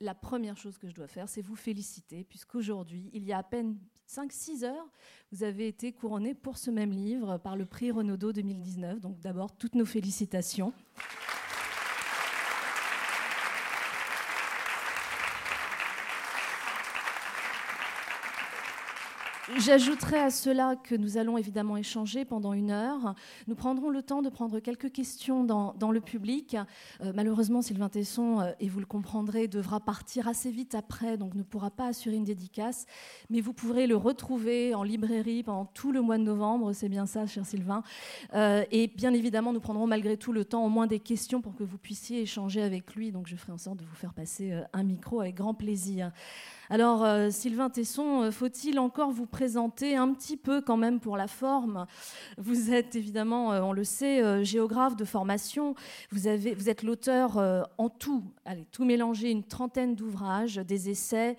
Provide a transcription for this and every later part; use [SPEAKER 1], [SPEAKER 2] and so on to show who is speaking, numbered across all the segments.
[SPEAKER 1] la première chose que je dois faire, c'est vous féliciter, puisqu'aujourd'hui, il y a à peine 5-6 heures, vous avez été couronné pour ce même livre par le prix Renaudot 2019. Donc d'abord, toutes nos félicitations. J'ajouterai à cela que nous allons évidemment échanger pendant une heure. Nous prendrons le temps de prendre quelques questions dans, le public. Euh, malheureusement, Sylvain Tesson, euh, et vous le comprendrez, devra partir assez vite après, donc ne pourra pas assurer une dédicace. Mais vous pourrez le retrouver en librairie pendant tout le mois de novembre. C'est bien ça, cher Sylvain. Euh, et bien évidemment, nous prendrons malgré tout le temps, au moins des questions, pour que vous puissiez échanger avec lui. Donc je ferai en sorte de vous faire passer un micro avec grand plaisir. Alors, euh, Sylvain Tesson, euh, faut-il encore vous présenter un petit peu quand même pour la forme? Vous êtes évidemment, euh, on le sait, géographe de formation. Vous, êtes l'auteur en tout, allez, tout mélanger, une trentaine d'ouvrages, des essais.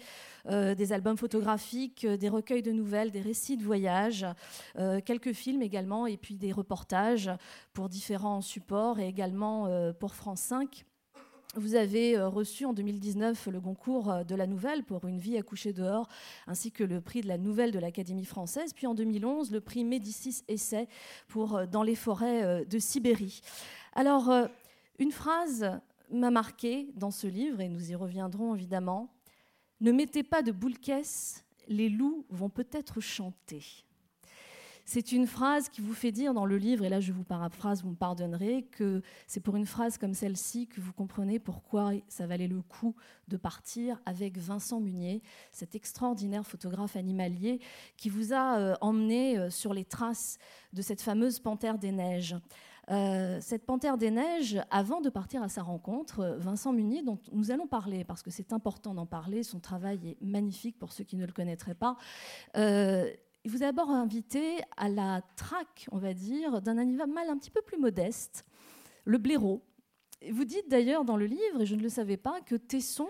[SPEAKER 1] des albums photographiques, des recueils de nouvelles, des récits de voyage, quelques films également, et puis des reportages pour différents supports et également pour France 5. Vous avez euh, reçu en 2019 le concours euh, de la nouvelle pour Une vie à coucher dehors, ainsi que le prix de la nouvelle de l'Académie française. Puis en 2011, le prix Médicis Essai pour euh, Dans les forêts de Sibérie. Alors, une phrase m'a marqué dans ce livre, et nous y reviendrons évidemment. Ne mettez pas de boule caisse, les loups vont peut-être chanter. C'est une phrase qui vous fait dire dans le livre, et là je vous paraphrase, vous me pardonnerez, que c'est pour une phrase comme celle-ci que vous comprenez pourquoi ça valait le coup de partir avec Vincent Munier, cet extraordinaire photographe animalier qui vous a euh, emmené euh, sur les traces de cette fameuse panthère des neiges. Euh, cette panthère des neiges, avant de partir à sa rencontre, Vincent Munier, dont nous allons parler, parce que c'est important d'en parler, son travail est magnifique pour ceux qui ne le connaîtraient pas, il vous a d'abord invité à la traque, on va dire, d'un animal un petit peu plus modeste, le blaireau. Vous dites d'ailleurs dans le livre, et je ne le savais pas, que Tesson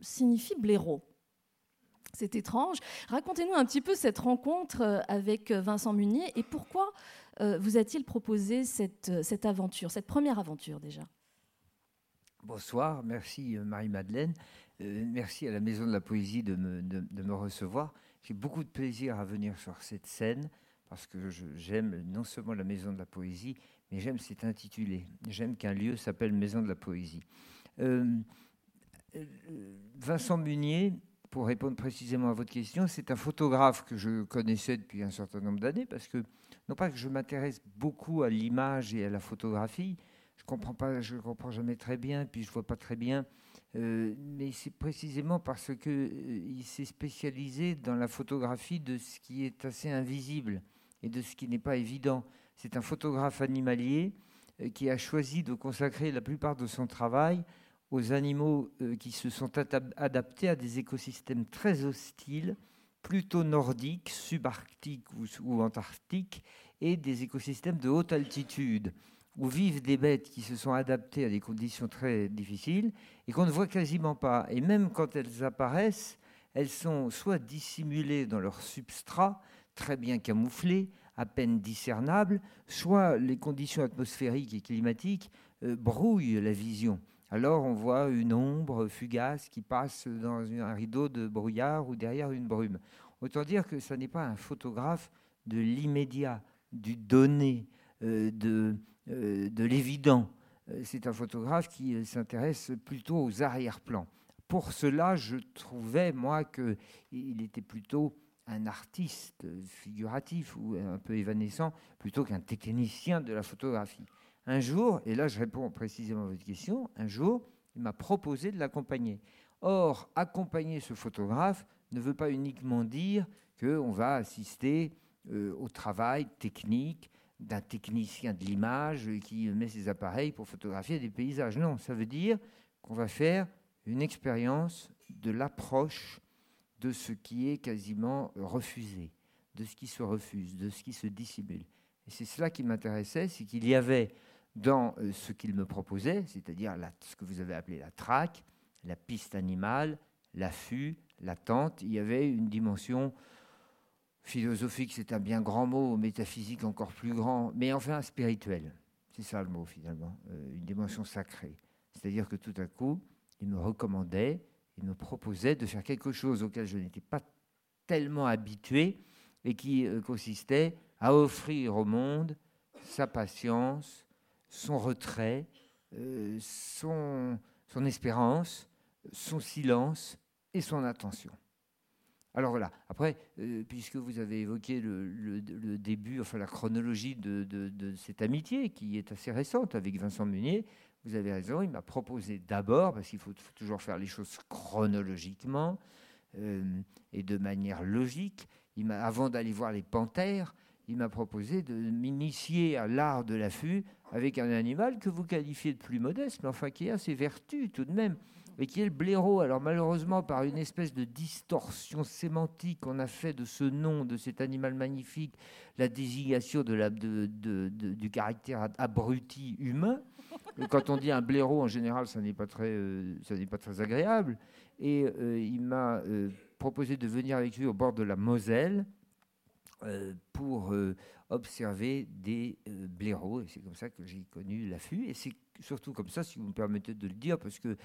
[SPEAKER 1] signifie blaireau. C'est étrange. Racontez-nous un petit peu cette rencontre euh, avec Vincent Munier et pourquoi euh, vous a-t-il proposé cette, cette aventure, cette première aventure déjà?
[SPEAKER 2] Bonsoir, merci euh, Marie-Madeleine. merci à la Maison de la Poésie de me recevoir. J'ai beaucoup de plaisir à venir sur cette scène parce que j'aime non seulement la Maison de la Poésie, mais j'aime cet intitulé. J'aime qu'un lieu s'appelle Maison de la Poésie. Euh, euh, Vincent Munier, pour répondre précisément à votre question, c'est un photographe que je connaissais depuis un certain nombre d'années parce que, non pas que je m'intéresse beaucoup à l'image et à la photographie, je comprends comprends jamais très bien, puis je vois pas très bien mais c'est précisément parce qu'il euh, s'est spécialisé dans la photographie de ce qui est assez invisible et de ce qui n'est pas évident. C'est un photographe animalier euh, qui a choisi de consacrer la plupart de son travail aux animaux qui se sont adaptés à des écosystèmes très hostiles, plutôt nordiques, subarctiques ou antarctiques, et des écosystèmes de haute altitude où vivent des bêtes qui se sont adaptées à des conditions très difficiles et qu'on ne voit quasiment pas. Et même quand elles apparaissent, elles sont soit dissimulées dans leur substrat, très bien camouflées, à peine discernables, soit les conditions atmosphériques et climatiques euh, brouillent la vision. Alors on voit une ombre fugace qui passe dans un rideau de brouillard ou derrière une brume. Autant dire que ce n'est pas un photographe de l'immédiat, du donné, euh, euh, de l'évident. Euh, c'est un photographe qui euh, s'intéresse plutôt aux arrière-plans. Pour cela, je trouvais, moi, qu'il était plutôt un artiste figuratif ou un peu évanescent plutôt qu'un technicien de la photographie. Un jour, et là je réponds précisément à votre question, un jour, il m'a proposé de l'accompagner. Or, accompagner ce photographe ne veut pas uniquement dire qu'on va assister au travail technique, d'un technicien de l'image qui met ses appareils pour photographier des paysages. Non, ça veut dire qu'on va faire une expérience de l'approche de ce qui est quasiment refusé, de ce qui se refuse, de ce qui se dissimule. Et c'est cela qui m'intéressait, c'est qu'il y avait dans euh, ce qu'il me proposait, c'est-à-dire ce que vous avez appelé la traque, la piste animale, l'affût, l'attente, il y avait une dimension Philosophique, c'est un bien grand mot, métaphysique encore plus grand, mais enfin spirituel. C'est ça le mot finalement, euh, une dimension sacrée. C'est-à-dire que tout à coup, il me recommandait, il me proposait de faire quelque chose auquel je n'étais pas tellement habitué et qui euh, consistait à offrir au monde sa patience, son retrait, euh, son, son espérance, son silence et son attention. Alors voilà, après, euh, puisque vous avez évoqué le, début, enfin la chronologie de, cette amitié qui est assez récente avec Vincent Munier, vous avez raison, il m'a proposé d'abord, parce qu'il faut, toujours faire les choses chronologiquement euh, et de manière logique, avant d'aller voir les panthères, il m'a proposé de m'initier à l'art de l'affût avec un animal que vous qualifiez de plus modeste, mais enfin qui a ses vertus tout de même, et qui est le blaireau. Alors malheureusement, par une espèce de distorsion sémantique, on a fait de ce nom, de cet animal magnifique, la désignation du caractère abruti humain. Quand on dit un blaireau, en général, ça n'est pas très, euh, agréable. Et euh, il m'a euh, proposé de venir avec lui au bord de la Moselle pour observer des blaireaux. Et c'est comme ça que j'ai connu l'affût. Et c'est surtout comme ça, si vous me permettez de le dire, parce que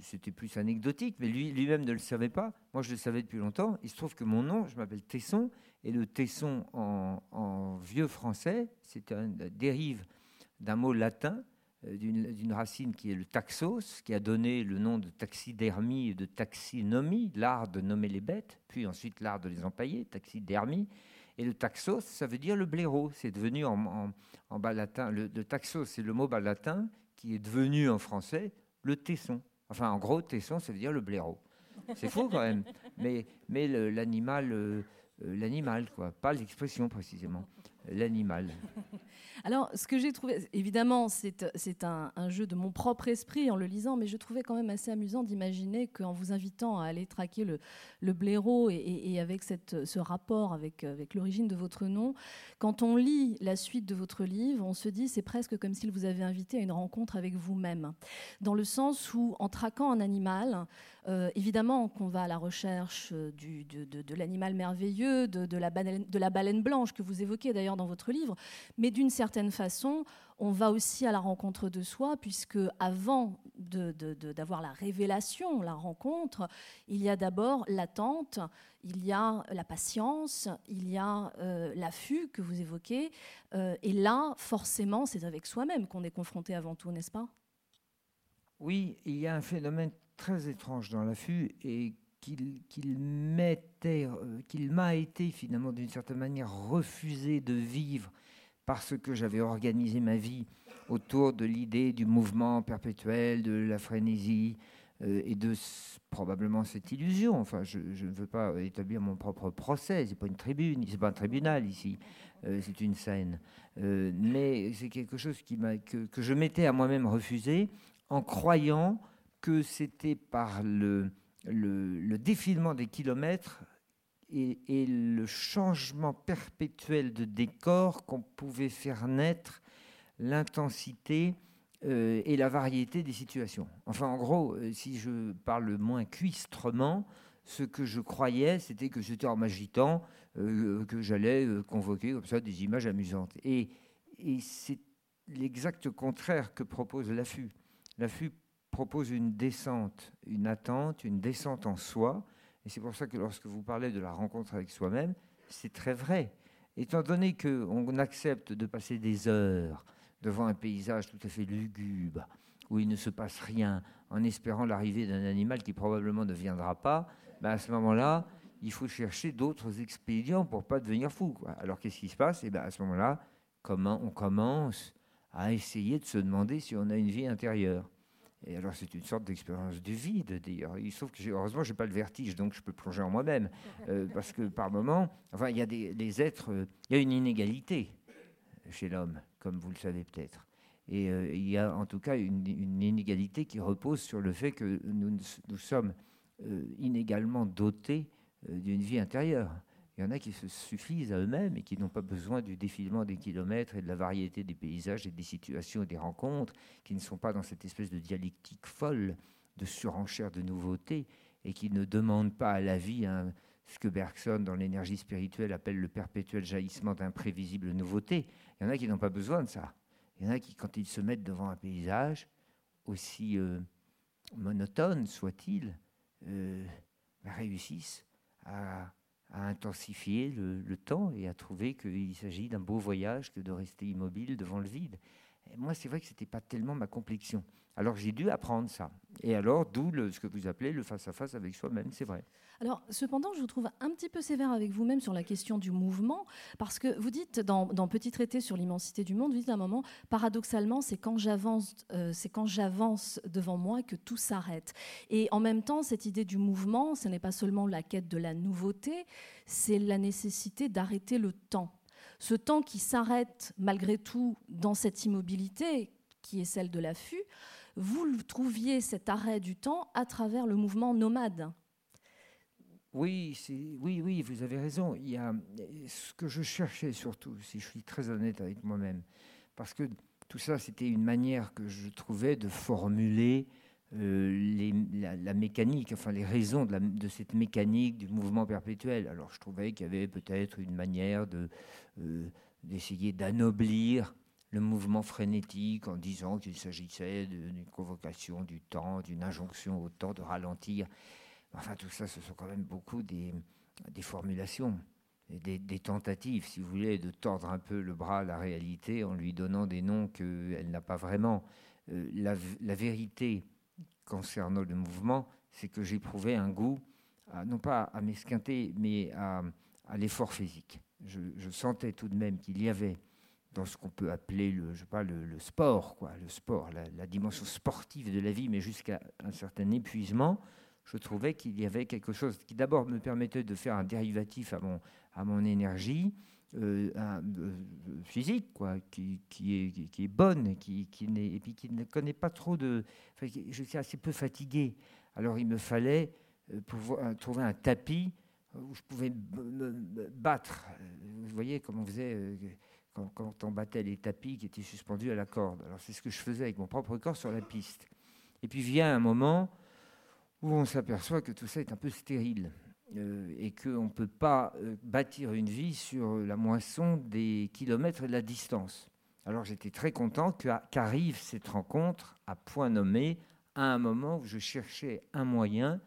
[SPEAKER 2] c'était plus anecdotique, mais lui, lui-même ne le savait pas. Moi, je le savais depuis longtemps. Il se trouve que mon nom, je m'appelle Tesson, et le Tesson en, vieux français, c'est un dérive d'un mot latin, euh, d'une racine qui est le taxos, qui a donné le nom de taxidermie et de taxinomie, l'art de nommer les bêtes, puis ensuite l'art de les empailler, taxidermie. Et le taxos, ça veut dire le blaireau. C'est devenu en, bas latin. Le, taxos, c'est le mot bas latin qui est devenu en français le tesson. Enfin, en gros, tesson, ça veut dire le blaireau. C'est faux quand même. Mais, mais l'animal, euh, euh, l'animal, quoi, pas l'expression précisément l'animal.
[SPEAKER 1] Alors, ce que j'ai trouvé, évidemment, c'est un, jeu de mon propre esprit en le lisant, mais je trouvais quand même assez amusant d'imaginer qu'en vous invitant à aller traquer le, blaireau et, avec ce rapport avec, l'origine de votre nom, quand on lit la suite de votre livre, on se dit c'est presque comme s'il vous avait invité à une rencontre avec vous-même, dans le sens où, en traquant un animal, euh, évidemment qu'on va à la recherche de, l'animal merveilleux, de la baleine blanche que vous évoquez d'ailleurs dans votre livre, mais d'une certaine façon, on va aussi à la rencontre de soi, puisque avant d'avoir la révélation, la rencontre, il y a d'abord l'attente, il y a la patience, il y a euh, l'affût que vous évoquez, et là, forcément, c'est avec soi-même qu'on est confronté avant tout, n'est-ce pas?
[SPEAKER 2] Oui, il y a un phénomène très étrange dans l'affût et qu'il euh, qu'il m'a été finalement d'une certaine manière refusé de vivre parce que j'avais organisé ma vie autour de l'idée du mouvement perpétuel, de la frénésie euh, et de probablement cette illusion. Enfin, je, ne veux pas établir mon propre procès, c'est pas une tribune, c'est pas un tribunal ici, euh, c'est une scène. mais c'est quelque chose qui que, que je m'étais à moi-même refusé en croyant que c'était par le, le, défilement des kilomètres et, le changement perpétuel de décor qu'on pouvait faire naître l'intensité euh, et la variété des situations. Enfin, en gros, euh, si je parle moins cuistrement, ce que je croyais, c'était que c'était en m'agitant euh, que j'allais convoquer comme ça des images amusantes. Et, et c'est l'exact contraire que propose l'affût. L'affût propose une descente, une attente, une descente en soi. Et c'est pour ça que lorsque vous parlez de la rencontre avec soi-même, c'est très vrai. Étant donné qu'on accepte de passer des heures devant un paysage tout à fait lugubre, où il ne se passe rien, en espérant l'arrivée d'un animal qui probablement ne viendra pas, ben à ce moment-là, il faut chercher d'autres expédients pour pas devenir fou. Alors qu'est-ce qui se passe? Et eh ben à ce moment-là, comment on commence à essayer de se demander si on a une vie intérieure? Et alors, c'est une sorte d'expérience du vide, d'ailleurs. Il se trouve que, heureusement, je n'ai pas le vertige, donc je peux plonger en moi-même. Euh, parce que, par moments, enfin, il y a des, êtres, euh, il y a une inégalité chez l'homme, comme vous le savez peut-être. Et euh, il y a en tout cas une, inégalité qui repose sur le fait que nous, nous sommes inégalement dotés d'une vie intérieure. Il y en a qui se suffisent à eux-mêmes et qui n'ont pas besoin du défilement des kilomètres et de la variété des paysages et des situations et des rencontres, qui ne sont pas dans cette espèce de dialectique folle de surenchère de nouveautés et qui ne demandent pas à la vie ce que Bergson, dans l'énergie spirituelle, appelle le perpétuel jaillissement d'imprévisibles nouveautés. Il y en a qui n'ont pas besoin de ça. Il y en a qui, quand ils se mettent devant un paysage, aussi, euh, monotones soient-ils, réussissent à, intensifier le, temps et à trouver qu'il s'agit d'un beau voyage que de rester immobile devant le vide. moi, c'est vrai que ce n'était pas tellement ma complexion. Alors j'ai dû apprendre ça. Et alors, d'où ce que vous appelez le face-à-face avec soi-même, c'est vrai.
[SPEAKER 1] Alors, cependant, je vous trouve un petit peu sévère avec vous-même sur la question du mouvement, parce que vous dites dans, Petit traité sur l'immensité du monde, vous dites à un moment, paradoxalement, c'est quand j'avance, euh, c'est quand j'avance devant moi que tout s'arrête. Et en même temps, cette idée du mouvement, ce n'est pas seulement la quête de la nouveauté, c'est la nécessité d'arrêter le temps. Ce temps qui s'arrête malgré tout dans cette immobilité qui est celle de l'affût, vous trouviez cet arrêt du temps à travers le mouvement nomade.
[SPEAKER 2] Oui, oui, oui, vous avez raison. Il y a ce que je cherchais surtout, si je suis très honnête avec moi-même, parce que tout ça, c'était une manière que je trouvais de formuler euh, la, mécanique, enfin les raisons de, cette mécanique du mouvement perpétuel. Alors je trouvais qu'il y avait peut-être une manière de, euh, d'essayer d'anoblir le mouvement frénétique en disant qu'il s'agissait d'une convocation du temps, d'une injonction au temps de ralentir. Enfin, tout ça, ce sont quand même beaucoup des, formulations, des, des, tentatives, si vous voulez, de tordre un peu le bras à la réalité en lui donnant des noms qu'elle n'a pas vraiment. Euh, la, vérité concernant le mouvement, c'est que j'éprouvais un goût, non pas à m'esquinter, mais à, l'effort physique. Je, je, sentais tout de même qu'il y avait dans ce qu'on peut appeler le, je sais pas, le, sport, quoi, le sport, la, dimension sportive de la vie, mais jusqu'à un certain épuisement, je trouvais qu'il y avait quelque chose qui d'abord me permettait de faire un dérivatif à mon, à mon énergie euh, euh, physique, quoi, qui, qui, est, bonne, qui, qui et puis qui ne connaît pas trop de... je suis assez peu fatigué. Alors il me fallait euh, trouver un tapis où je pouvais me battre. Vous voyez comment on faisait quand, on battait les tapis qui étaient suspendus à la corde. Alors c'est ce que je faisais avec mon propre corps sur la piste. Et puis vient un moment où on s'aperçoit que tout ça est un peu stérile euh, et qu'on ne peut pas euh, bâtir une vie sur la moisson des kilomètres et de la distance. Alors j'étais très content qu'arrive cette rencontre à point nommé, à un moment où je cherchais un moyen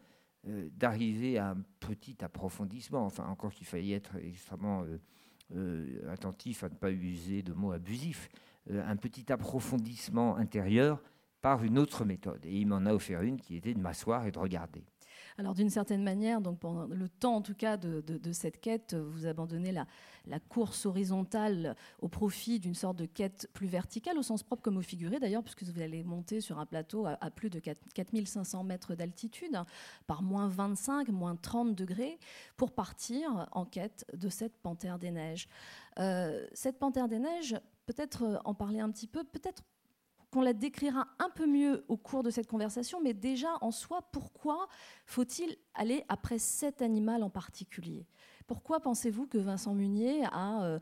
[SPEAKER 2] euh, d'arriver à un petit approfondissement, enfin encore qu'il fallait être extrêmement attentif à ne pas user de mots abusifs, un petit approfondissement intérieur par une autre méthode. Et il m'en a offert une qui était de m'asseoir et de regarder.
[SPEAKER 1] Alors d'une certaine manière, donc pendant le temps en tout cas de, cette quête, vous abandonnez la, course horizontale au profit d'une sorte de quête plus verticale, au sens propre comme au figuré d'ailleurs, puisque vous allez monter sur un plateau à, plus de 4500 mètres d'altitude, par moins 25, moins 30 degrés, pour partir en quête de cette panthère des neiges. Euh, cette panthère des neiges, peut-être euh, en parler un petit peu, peut-être qu'on la décrira un peu mieux au cours de cette conversation, mais déjà en soi, pourquoi faut-il aller après cet animal en particulier? Pourquoi pensez-vous que Vincent Munier a, euh,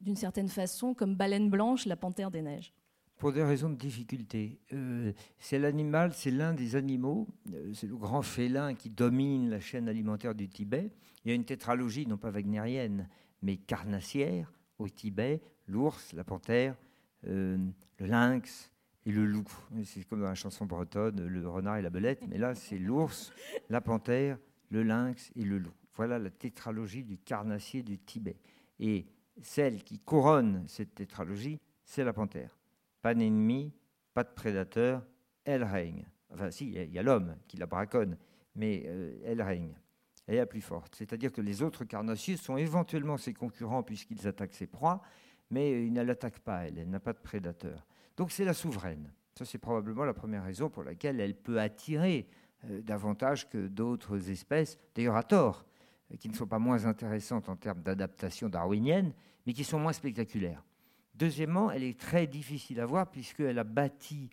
[SPEAKER 1] d'une certaine façon, comme baleine blanche, la panthère des neiges?
[SPEAKER 2] Pour des raisons de difficulté. Euh, c'est l'animal, c'est l'un des animaux, euh, c'est le grand félin qui domine la chaîne alimentaire du Tibet. Il y a une tétralogie, non pas wagnérienne, mais carnassière au Tibet, l'ours, la panthère, le lynx et le loup. C'est comme dans la chanson bretonne, le renard et la belette, mais là c'est l'ours, la panthère, le lynx et le loup. Voilà la tétralogie du carnassier du Tibet. Et celle qui couronne cette tétralogie, c'est la panthère. Pas d'ennemi, pas de prédateur, elle règne. Enfin si, il y a, l'homme qui la braconne, mais euh, elle règne. Elle est la plus forte. C'est-à-dire que les autres carnassiers sont éventuellement ses concurrents puisqu'ils attaquent ses proies, mais il ne l'attaque pas, elle, n'a pas de prédateur. Donc c'est la souveraine. Ça, c'est probablement la première raison pour laquelle elle peut attirer euh, davantage que d'autres espèces, d'ailleurs à tort, euh, qui ne sont pas moins intéressantes en termes d'adaptation darwinienne, mais qui sont moins spectaculaires. Deuxièmement, elle est très difficile à voir puisqu'elle a bâti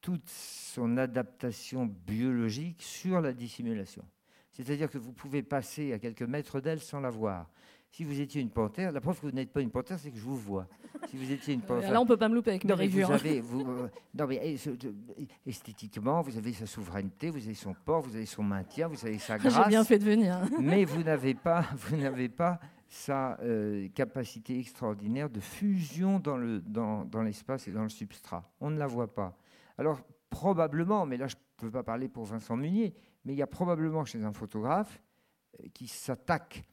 [SPEAKER 2] toute son adaptation biologique sur la dissimulation. C'est-à-dire que vous pouvez passer à quelques mètres d'elle sans la voir. Si vous étiez une panthère, la preuve que vous n'êtes pas une panthère, c'est que je vous vois. Si vous étiez une panthère.
[SPEAKER 1] Là, on peut pas me louper avec mes.
[SPEAKER 2] Euh, non, mais eh, esthétiquement, vous avez sa souveraineté, vous avez son port, vous avez son maintien, vous avez sa grâce.
[SPEAKER 1] J'ai bien fait de venir.
[SPEAKER 2] mais vous n'avez pas, vous n'avez pas sa euh, capacité extraordinaire de fusion dans, le, dans, dans l'espace et dans le substrat. On ne la voit pas. Alors, probablement, mais là je ne peux pas parler pour Vincent Munier, mais il y a probablement chez un photographe euh, qui s'attaque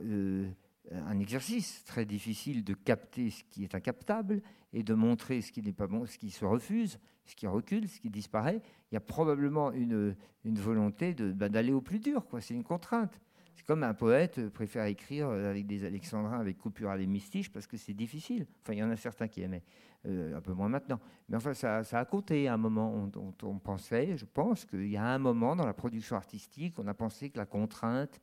[SPEAKER 2] euh, un exercice très difficile de capter ce qui est incaptable et de montrer ce qui n'est pas bon, ce qui se refuse, ce qui recule, ce qui disparaît. Il y a probablement une, volonté bah, d'aller au plus dur. C'est une contrainte. C'est comme un poète préfère écrire avec des alexandrins avec coupure à l'hémistiche parce que c'est difficile. Enfin, il y en a certains qui aimaient, euh, un peu moins maintenant. Mais enfin, ça, a compté à un moment. On, on, pensait, je pense qu'il y a un moment dans la production artistique, on a pensé que la contrainte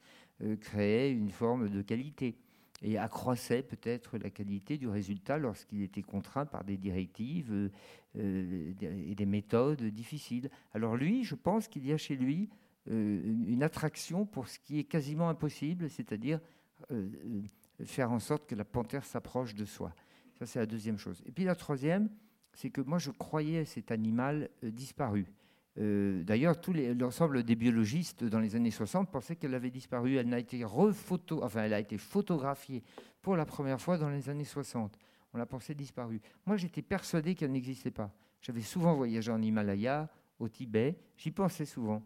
[SPEAKER 2] créait une forme de qualité et accroissait peut-être la qualité du résultat lorsqu'il était contraint par des directives euh, et des méthodes difficiles. Alors lui, je pense qu'il y a chez lui euh, une attraction pour ce qui est quasiment impossible, c'est-à-dire euh, euh, faire en sorte que la panthère s'approche de soi. Ça, c'est la deuxième chose. Et puis la troisième, c'est que moi, je croyais cet animal disparu. D'ailleurs, l'ensemble des biologistes dans les années 60 pensaient qu'elle avait disparu. Elle, a été rephoto, enfin, elle a été photographiée pour la première fois dans les années 60. On la pensait disparue. Moi, j'étais persuadé qu'elle n'existait pas. J'avais souvent voyagé en Himalaya, au Tibet. J'y pensais souvent.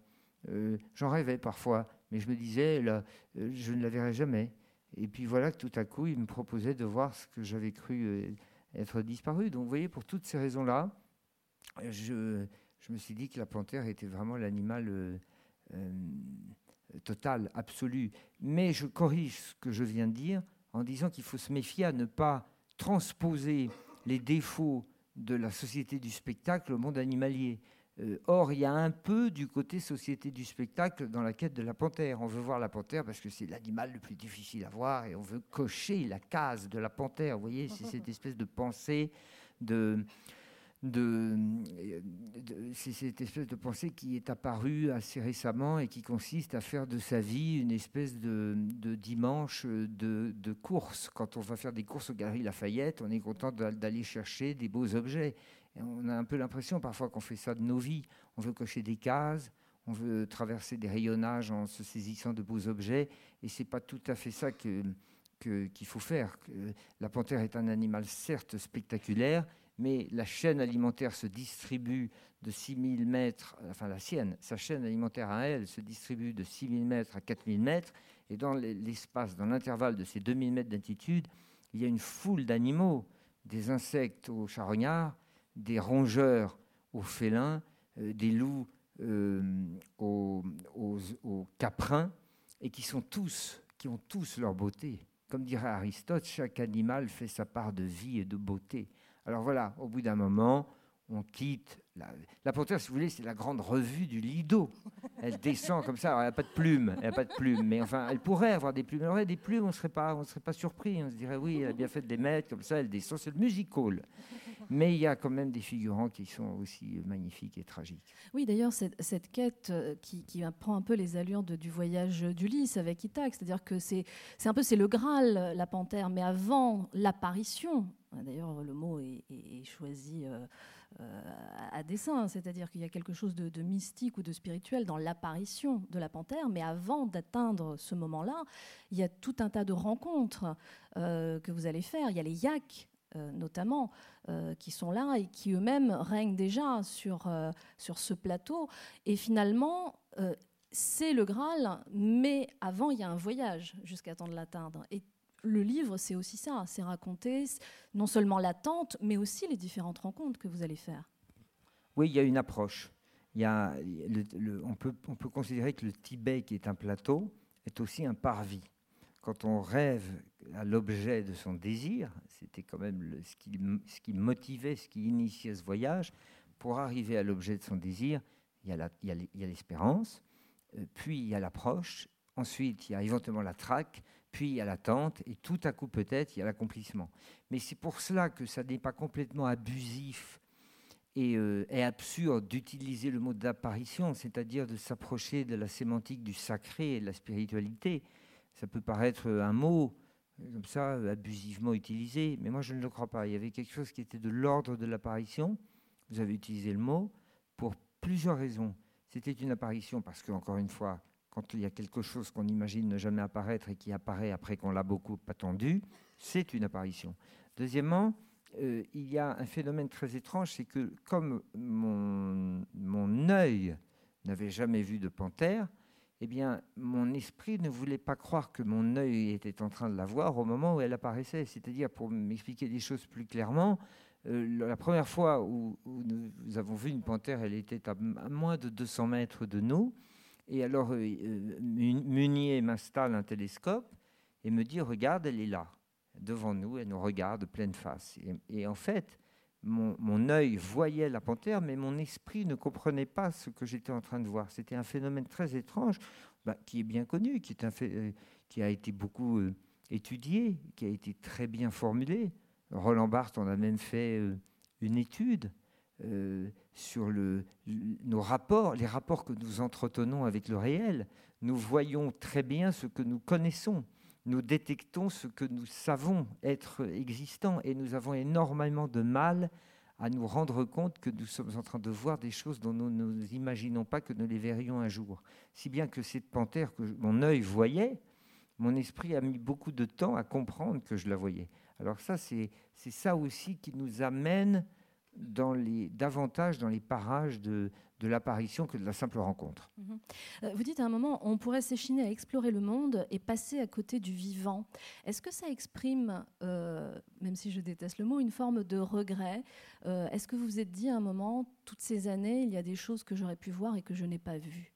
[SPEAKER 2] Euh, j'en rêvais parfois, mais je me disais, là, euh, je ne la verrai jamais. Et puis voilà tout à coup, il me proposait de voir ce que j'avais cru euh, être disparu. Donc vous voyez, pour toutes ces raisons-là, je, je, me suis dit que la panthère était vraiment l'animal total, absolu. Mais je corrige ce que je viens de dire en disant qu'il faut se méfier à ne pas transposer les défauts de la société du spectacle au monde animalier. Euh, or, il y a un peu du côté société du spectacle dans la quête de la panthère. On veut voir la panthère parce que c'est l'animal le plus difficile à voir et on veut cocher la case de la panthère. Vous voyez, c'est cette espèce de pensée de, de, c'est cette espèce de pensée qui est apparue assez récemment et qui consiste à faire de sa vie une espèce de, dimanche de, course. Quand on va faire des courses au Galeries Lafayette, on est content d'aller chercher des beaux objets on a un peu l'impression parfois qu'on fait ça de nos vies. On veut cocher des cases, on veut traverser des rayonnages en se saisissant de beaux objets, et c'est pas tout à fait ça que, qu'il faut faire. La panthère est un animal certes spectaculaire, mais la chaîne alimentaire se distribue de 6000 mètres, enfin la sienne, sa chaîne alimentaire à elle se distribue de 6000 mètres à 4000 mètres, et dans l'espace, dans l'intervalle de ces 2000 mètres d'altitude, il y a une foule d'animaux, des insectes aux charognards, des rongeurs aux félins, euh, des loups euh, aux, caprins, et qui sont tous, qui ont tous leur beauté. Comme dirait Aristote, chaque animal fait sa part de vie et de beauté. Alors voilà, au bout d'un moment, on quitte. La, panthère, si vous voulez, c'est la grande revue du Lido. Elle descend comme ça. elle n'a pas de plumes, elle a pas de plumes, mais enfin, elle pourrait avoir des plumes. Elle aurait des plumes, on ne serait pas, on serait pas surpris. On se dirait oui, elle a bien fait de les mettre comme ça. Elle descend, c'est le musical. Mais il y a quand même des figurants qui sont aussi magnifiques et tragiques.
[SPEAKER 1] Oui, d'ailleurs, cette, quête euh, qui, prend un peu les allures du voyage d'Ulysse avec Ithaque, c'est-à-dire que c'est un peu c'est le Graal, la panthère, mais avant l'apparition. D'ailleurs, le mot est, choisi. Euh, à dessein, c'est-à-dire qu'il y a quelque chose de, mystique ou de spirituel dans l'apparition de la panthère, mais avant d'atteindre ce moment-là, il y a tout un tas de rencontres que vous allez faire. Il y a les yaks euh, notamment, euh, qui sont là et qui eux-mêmes règnent déjà sur, euh, sur ce plateau. Et finalement, c'est le Graal, mais avant, il y a un voyage jusqu'à temps de l'atteindre. Le livre, c'est aussi ça, c'est raconter non seulement l'attente, mais aussi les différentes rencontres que vous allez faire.
[SPEAKER 2] Oui, il y a une approche. On peut considérer que le Tibet, qui est un plateau, est aussi un parvis. Quand on rêve à l'objet de son désir, c'était quand même ce, qui, ce, qui, motivait, ce qui initiait ce voyage. Pour arriver à l'objet de son désir, il y a l'espérance, euh, puis il y a l'approche, ensuite il y a éventuellement la traque, puis il y a l'attente, et tout à coup peut-être il y a l'accomplissement. Mais c'est pour cela que ça n'est pas complètement abusif et, euh, absurde d'utiliser le mot d'apparition, c'est-à-dire de s'approcher de la sémantique du sacré et de la spiritualité. Ça peut paraître un mot, comme ça, abusivement utilisé, mais moi je ne le crois pas. Il y avait quelque chose qui était de l'ordre de l'apparition. Vous avez utilisé le mot pour plusieurs raisons. C'était une apparition parce que, encore une fois, quand il y a quelque chose qu'on imagine ne jamais apparaître et qui apparaît après qu'on l'a beaucoup attendu, c'est une apparition. Deuxièmement, euh, il y a un phénomène très étrange, c'est que comme mon, œil n'avait jamais vu de panthère, eh bien, mon esprit ne voulait pas croire que mon œil était en train de la voir au moment où elle apparaissait. C'est-à-dire, pour m'expliquer des choses plus clairement, euh, la première fois où, nous, avons vu une panthère, elle était à, moins de 200 mètres de nous. Et alors, euh, Munier m'installe un télescope et me dit, regarde, elle est là devant nous, elle nous regarde pleine face. Et, en fait, mon, œil voyait la panthère, mais mon esprit ne comprenait pas ce que j'étais en train de voir. C'était un phénomène très étrange, bah, qui est bien connu, qui, euh, a été beaucoup euh, étudié, qui a été très bien formulé. Roland Barthes en a même fait euh, une étude sur le, nos rapports, les rapports que nous entretenons avec le réel. Nous voyons très bien ce que nous connaissons nous détectons ce que nous savons être existant et nous avons énormément de mal à nous rendre compte que nous sommes en train de voir des choses dont nous ne imaginons pas que nous les verrions un jour. Si bien que cette panthère que mon œil voyait, mon esprit a mis beaucoup de temps à comprendre que je la voyais. Alors ça, c'est ça aussi qui nous amène dans les, davantage dans les parages de, l'apparition que de la simple rencontre. Mhm.
[SPEAKER 1] Euh, vous dites à un moment, on pourrait s'échiner à explorer le monde et passer à côté du vivant. Est-ce que ça exprime, euh, même si je déteste le mot, une forme de regret? Euh, Est-ce que vous vous êtes dit à un moment, toutes ces années, il y a des choses que j'aurais pu voir et que je n'ai pas vues?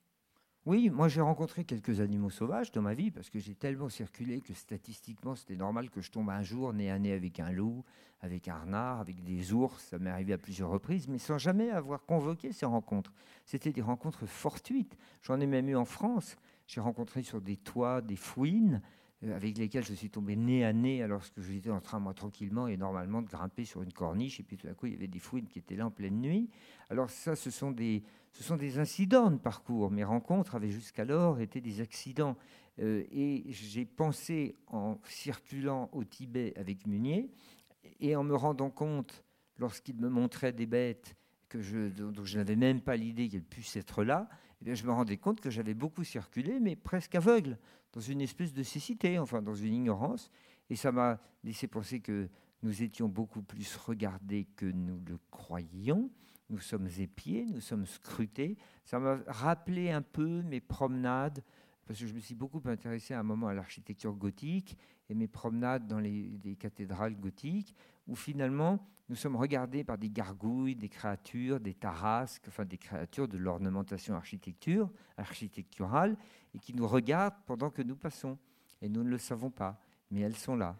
[SPEAKER 2] Oui, moi j'ai rencontré quelques animaux sauvages dans ma vie parce que j'ai tellement circulé que statistiquement c'était normal que je tombe un jour nez à nez avec un loup, avec un renard, avec des ours. Ça m'est arrivé à plusieurs reprises, mais sans jamais avoir convoqué ces rencontres. C'était des rencontres fortuites. J'en ai même eu en France. J'ai rencontré sur des toits des fouines avec lesquelles je suis tombé nez à nez alors que j'étais en train, moi, tranquillement et normalement, de grimper sur une corniche. Et puis tout à coup, il y avait des fouines qui étaient là en pleine nuit. Alors ça, ce sont des ce sont des incidents de parcours. Mes rencontres avaient jusqu'alors été des accidents. Euh, et j'ai pensé en circulant au Tibet avec Munier et en me rendant compte, lorsqu'il me montrait des bêtes que je, dont je n'avais même pas l'idée qu'elles puissent être là, eh je me rendais compte que j'avais beaucoup circulé, mais presque aveugle, dans une espèce de cécité, enfin dans une ignorance. Et ça m'a laissé penser que nous étions beaucoup plus regardés que nous le croyions nous sommes épiés, nous sommes scrutés. Ça m'a rappelé un peu mes promenades, parce que je me suis beaucoup intéressé à un moment à l'architecture gothique et mes promenades dans les, cathédrales gothiques, où finalement nous sommes regardés par des gargouilles, des créatures, des tarasques, enfin des créatures de l'ornementation architecturale, et qui nous regardent pendant que nous passons. Et nous ne le savons pas, mais elles sont là.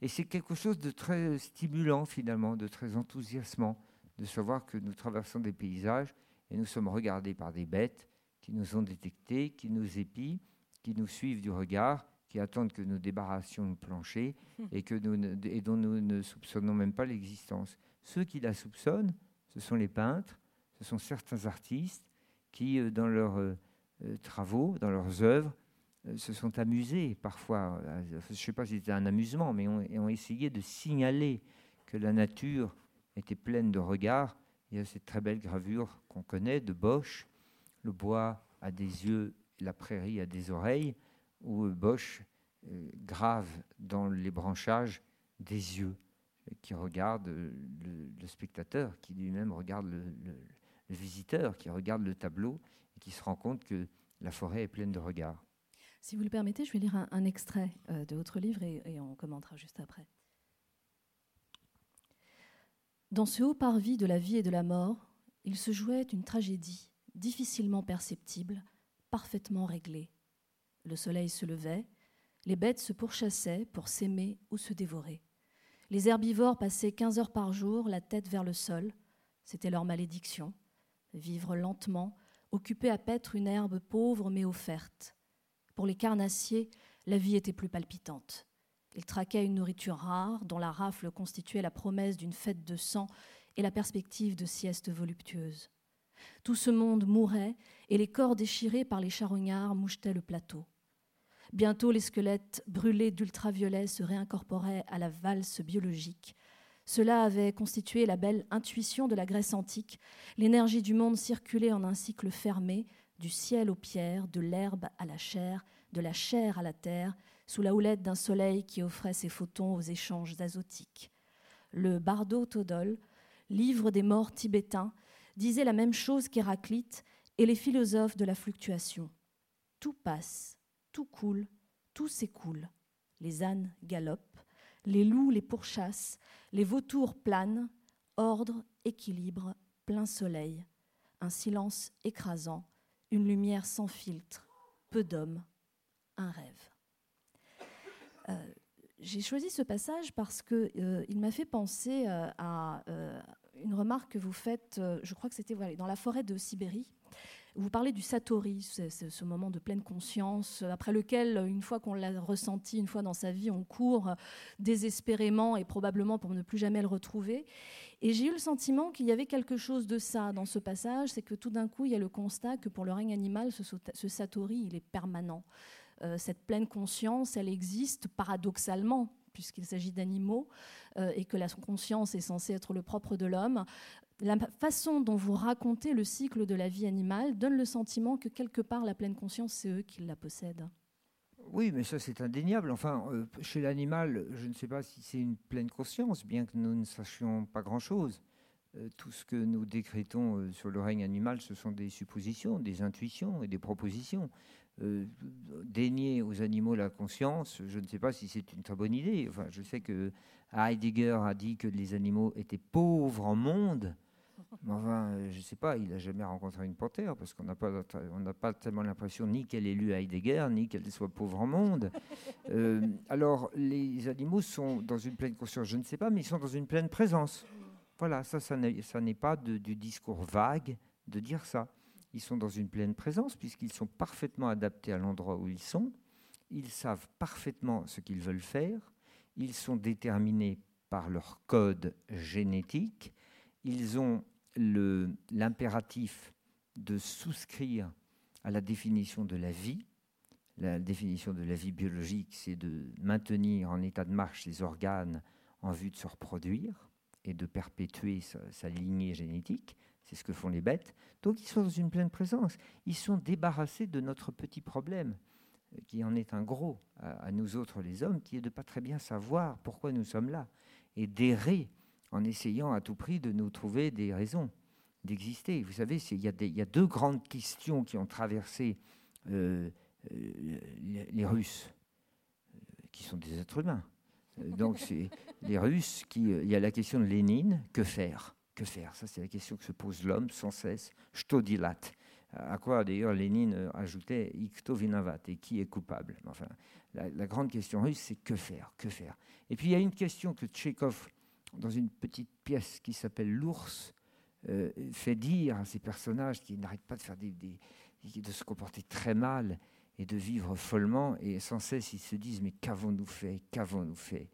[SPEAKER 2] Et c'est quelque chose de très stimulant finalement, de très enthousiasmant de savoir que nous traversons des paysages et nous sommes regardés par des bêtes qui nous ont détectés, qui nous épient, qui nous suivent du regard, qui attendent que nous débarrassions le plancher et, que nous et dont nous ne soupçonnons même pas l'existence. Ceux qui la soupçonnent, ce sont les peintres, ce sont certains artistes qui, euh, dans leurs euh, euh, travaux, dans leurs œuvres, se sont amusés parfois, je ne sais pas si c'était un amusement, mais ont, ont essayé de signaler que la nature était pleine de regards. Il y a cette très belle gravure qu'on connaît de Bosch. Le bois a des yeux, la prairie a des oreilles, où Bosch euh, grave dans les branchages des yeux qui regardent le, spectateur, qui lui-même regarde le, visiteur, qui regarde le tableau et qui se rend compte que la forêt est pleine de regards.
[SPEAKER 1] Si vous le permettez, je vais lire un, extrait euh, de votre livre et on commentera juste après. Dans ce haut parvis de la vie et de la mort, il se jouait une tragédie difficilement perceptible, parfaitement réglée. Le soleil se levait, les bêtes se pourchassaient pour s'aimer ou se dévorer. Les herbivores passaient quinze heures par jour, la tête vers le sol. C'était leur malédiction. Vivre lentement, occuper à paître une herbe pauvre mais offerte. Pour les carnassiers, la vie était plus palpitante. Il traquait une nourriture rare dont la rafle constituait la promesse d'une fête de sang et la perspective de siestes voluptueuses. Tout ce monde mourait et les corps déchirés par les charognards mouchetaient le plateau. Bientôt les squelettes brûlés d'ultraviolets se réincorporaient à la valse biologique. Cela avait constitué la belle intuition de la Grèce antique. L'énergie du monde circulait en un cycle fermé, du ciel aux pierres, de l'herbe à la chair, de la chair à la terre, sous la houlette d'un soleil qui offrait ses photons aux échanges azotiques. le bardo Todol, livre des morts tibétains, disait la même chose qu'Héraclite et les philosophes de la fluctuation. Tout passe, tout coule, tout s'écoule. Les ânes galopent, les loups les pourchassent, les vautours planent, ordre, équilibre, plein soleil, un silence écrasant, une lumière sans filtre, peu d'hommes, un rêve. Euh, j'ai choisi ce passage parce qu'il euh, il m'a fait penser euh, à une remarque que vous faites, je crois que c'était dans la forêt de Sibérie, vous parlez du satori, c'est ce moment de pleine conscience, après lequel, une fois qu'on l'a ressenti, une fois dans sa vie, on court désespérément et probablement pour ne plus jamais le retrouver. Et j'ai eu le sentiment qu'il y avait quelque chose de ça dans ce passage, c'est que tout d'un coup, il y a le constat que pour le règne animal, ce, satori, il est permanent. Euh, cette pleine conscience, elle existe paradoxalement puisqu'il s'agit d'animaux euh, et que la conscience est censée être le propre de l'homme. La façon dont vous racontez le cycle de la vie animale donne le sentiment que quelque part la pleine conscience, c'est eux qui la possèdent.
[SPEAKER 2] Oui, mais ça c'est indéniable. Enfin, euh, chez l'animal, je ne sais pas si c'est une pleine conscience, bien que nous ne sachions pas grand-chose. Euh, tout ce que nous décrétons euh, sur le règne animal, ce sont des suppositions, des intuitions et des propositions. dénier aux animaux la conscience, je ne sais pas si c'est une très bonne idée. Enfin, je sais que Heidegger a dit que les animaux étaient pauvres en monde. Enfin, euh, je ne sais pas, il n'a jamais rencontré une panthère, parce qu'on n'a pas, pas tellement l'impression ni qu'elle ait lu Heidegger, ni qu'elle soit pauvre en monde. Euh, alors, les animaux sont dans une pleine conscience, je ne sais pas, mais ils sont dans une pleine présence. Voilà, ça, ça n'est pas du discours vague de dire ça. Ils sont dans une pleine présence, puisqu'ils sont parfaitement adaptés à l'endroit où ils sont. Ils savent parfaitement ce qu'ils veulent faire. Ils sont déterminés par leur code génétique. Ils ont l'impératif de souscrire à la définition de la vie. La définition de la vie biologique, c'est de maintenir en état de marche les organes en vue de se reproduire et de perpétuer sa, lignée génétique. C'est ce que font les bêtes. Donc ils sont dans une pleine présence. Ils sont débarrassés de notre petit problème, euh, qui en est un gros à, nous autres les hommes, qui est de pas très bien savoir pourquoi nous sommes là et d'errer en essayant à tout prix de nous trouver des raisons d'exister. Vous savez, il y, a deux grandes questions qui ont traversé euh, euh, les, Russes, euh, qui sont des êtres humains. Donc, c'est les Russes qui. Il y a la question de Lénine que faire? Que faire? Ça, c'est la question que se pose l'homme sans cesse. Stodilat. À quoi d'ailleurs Lénine ajoutait Ikto vinavat et qui est coupable? Enfin, la, la grande question russe, c'est que faire? Que faire Et puis il y a une question que Tchékov dans une petite pièce qui s'appelle L'ours, euh, fait dire à ces personnages qui n'arrêtent pas de, faire des, de se comporter très mal et de vivre follement, et sans cesse ils se disent Mais qu'avons-nous fait? Qu'avons-nous fait?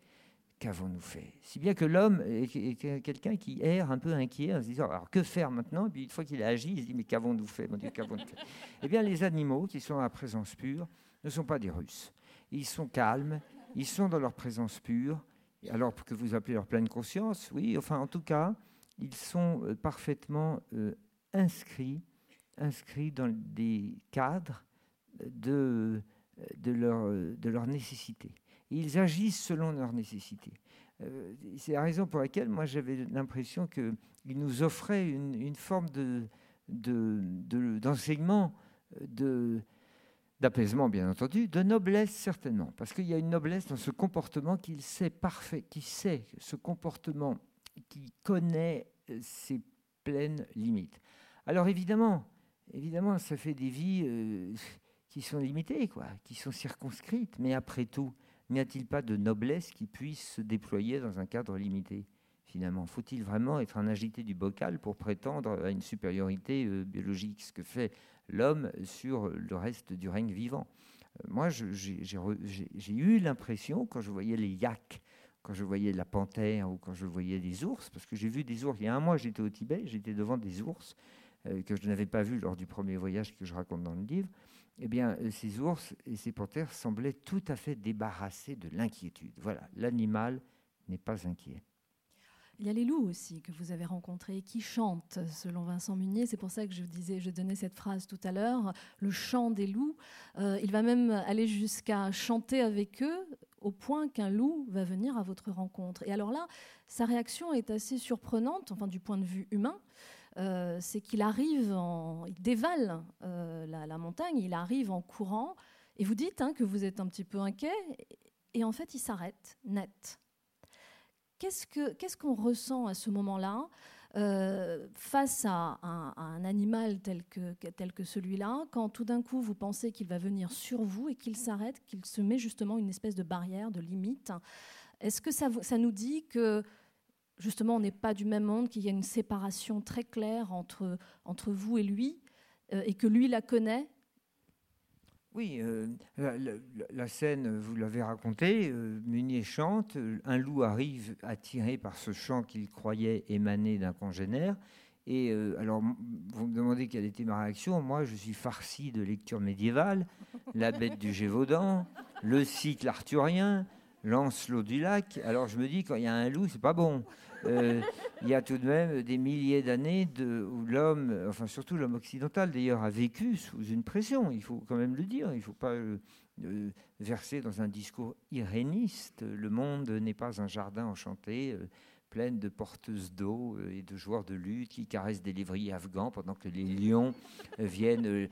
[SPEAKER 2] Qu'avons-nous fait? Si bien que l'homme est, quelqu'un qui erre un peu inquiet en se disant Alors que faire maintenant? Et puis une fois qu'il a agi, il se dit Mais qu'avons-nous fait? Mon Dieu, qu'avons-nous fait? Eh bien, les animaux qui sont à présence pure ne sont pas des Russes. Ils sont calmes, ils sont dans leur présence pure, alors que vous appelez leur pleine conscience, oui, enfin en tout cas, ils sont euh, parfaitement euh, inscrits, inscrits dans des cadres de, de, leur, de leur nécessité. Ils agissent selon leur nécessité. Euh, c'est la raison pour laquelle moi j'avais l'impression qu'ils nous offraient une, une forme de, d'enseignement, de, d'apaisement bien entendu, de noblesse certainement, parce qu'il y a une noblesse dans ce comportement qu'il sait parfait, qui sait ce comportement, qui connaît euh, ses pleines limites. Alors évidemment, évidemment, ça fait des vies euh, qui sont limitées, quoi, qui sont circonscrites, mais après tout, n'y a-t-il pas de noblesse qui puisse se déployer dans un cadre limité? Finalement, faut-il vraiment être un agité du bocal pour prétendre à une supériorité euh, biologique Ce que fait l'homme sur le reste du règne vivant? Euh, moi, j'ai eu l'impression, quand je voyais les yaks, quand je voyais la panthère ou quand je voyais des ours, parce que j'ai vu des ours, il y a un mois j'étais au Tibet, j'étais devant des ours euh, que je n'avais pas vus lors du premier voyage que je raconte dans le livre, eh bien, ces ours et ces panthères semblaient tout à fait débarrassés de l'inquiétude. Voilà, l'animal n'est pas inquiet.
[SPEAKER 1] Il y a les loups aussi que vous avez rencontrés qui chantent, selon Vincent Munier. C'est pour ça que je disais, je donnais cette phrase tout à l'heure, le chant des loups. Euh, il va même aller jusqu'à chanter avec eux au point qu'un loup va venir à votre rencontre. Et alors là, sa réaction est assez surprenante, enfin du point de vue humain. Euh, c'est qu'il arrive, en, il dévale euh, la, montagne, il arrive en courant, et vous dites hein, que vous êtes un petit peu inquiet, et en fait il s'arrête net. Qu'est-ce qu'on ressent à ce moment-là euh, face à un, animal tel que, tel que celui-là, quand tout d'un coup vous pensez qu'il va venir sur vous et qu'il s'arrête, qu'il se met justement une espèce de barrière, de limite? Est-ce que ça, nous dit que justement on n'est pas du même monde, qu'il y a une séparation très claire entre, entre vous et lui, euh, et que lui la connaît
[SPEAKER 2] oui, euh, la, scène, vous l'avez racontée, euh, Munier chante, un loup arrive attiré par ce chant qu'il croyait émaner d'un congénère. Et euh, alors, vous me demandez quelle était ma réaction. Moi, je suis farci de lecture médiévale, La bête du Gévaudan, le cycle arthurien, Lancelot du lac. Alors, je me dis, quand il y a un loup, c'est pas bon. Euh, il y a tout de même des milliers d'années où l'homme, enfin surtout l'homme occidental d'ailleurs, a vécu sous une pression, il faut quand même le dire, il ne faut pas euh, euh, verser dans un discours iréniste. Le monde n'est pas un jardin enchanté. plein de porteuses d'eau et de joueurs de lutte qui caressent des lévriers afghans pendant que les lions viennent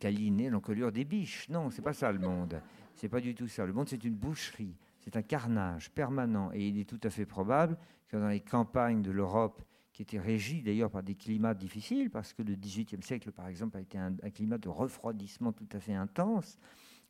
[SPEAKER 2] câliner l'encolure des biches. Non, c'est pas ça le monde. C'est pas du tout ça. Le monde, c'est une boucherie. C'est un carnage permanent et il est tout à fait probable que dans les campagnes de l'Europe, qui étaient régies d'ailleurs par des climats difficiles, parce que le XVIIIe siècle, par exemple, a été un, climat de refroidissement tout à fait intense,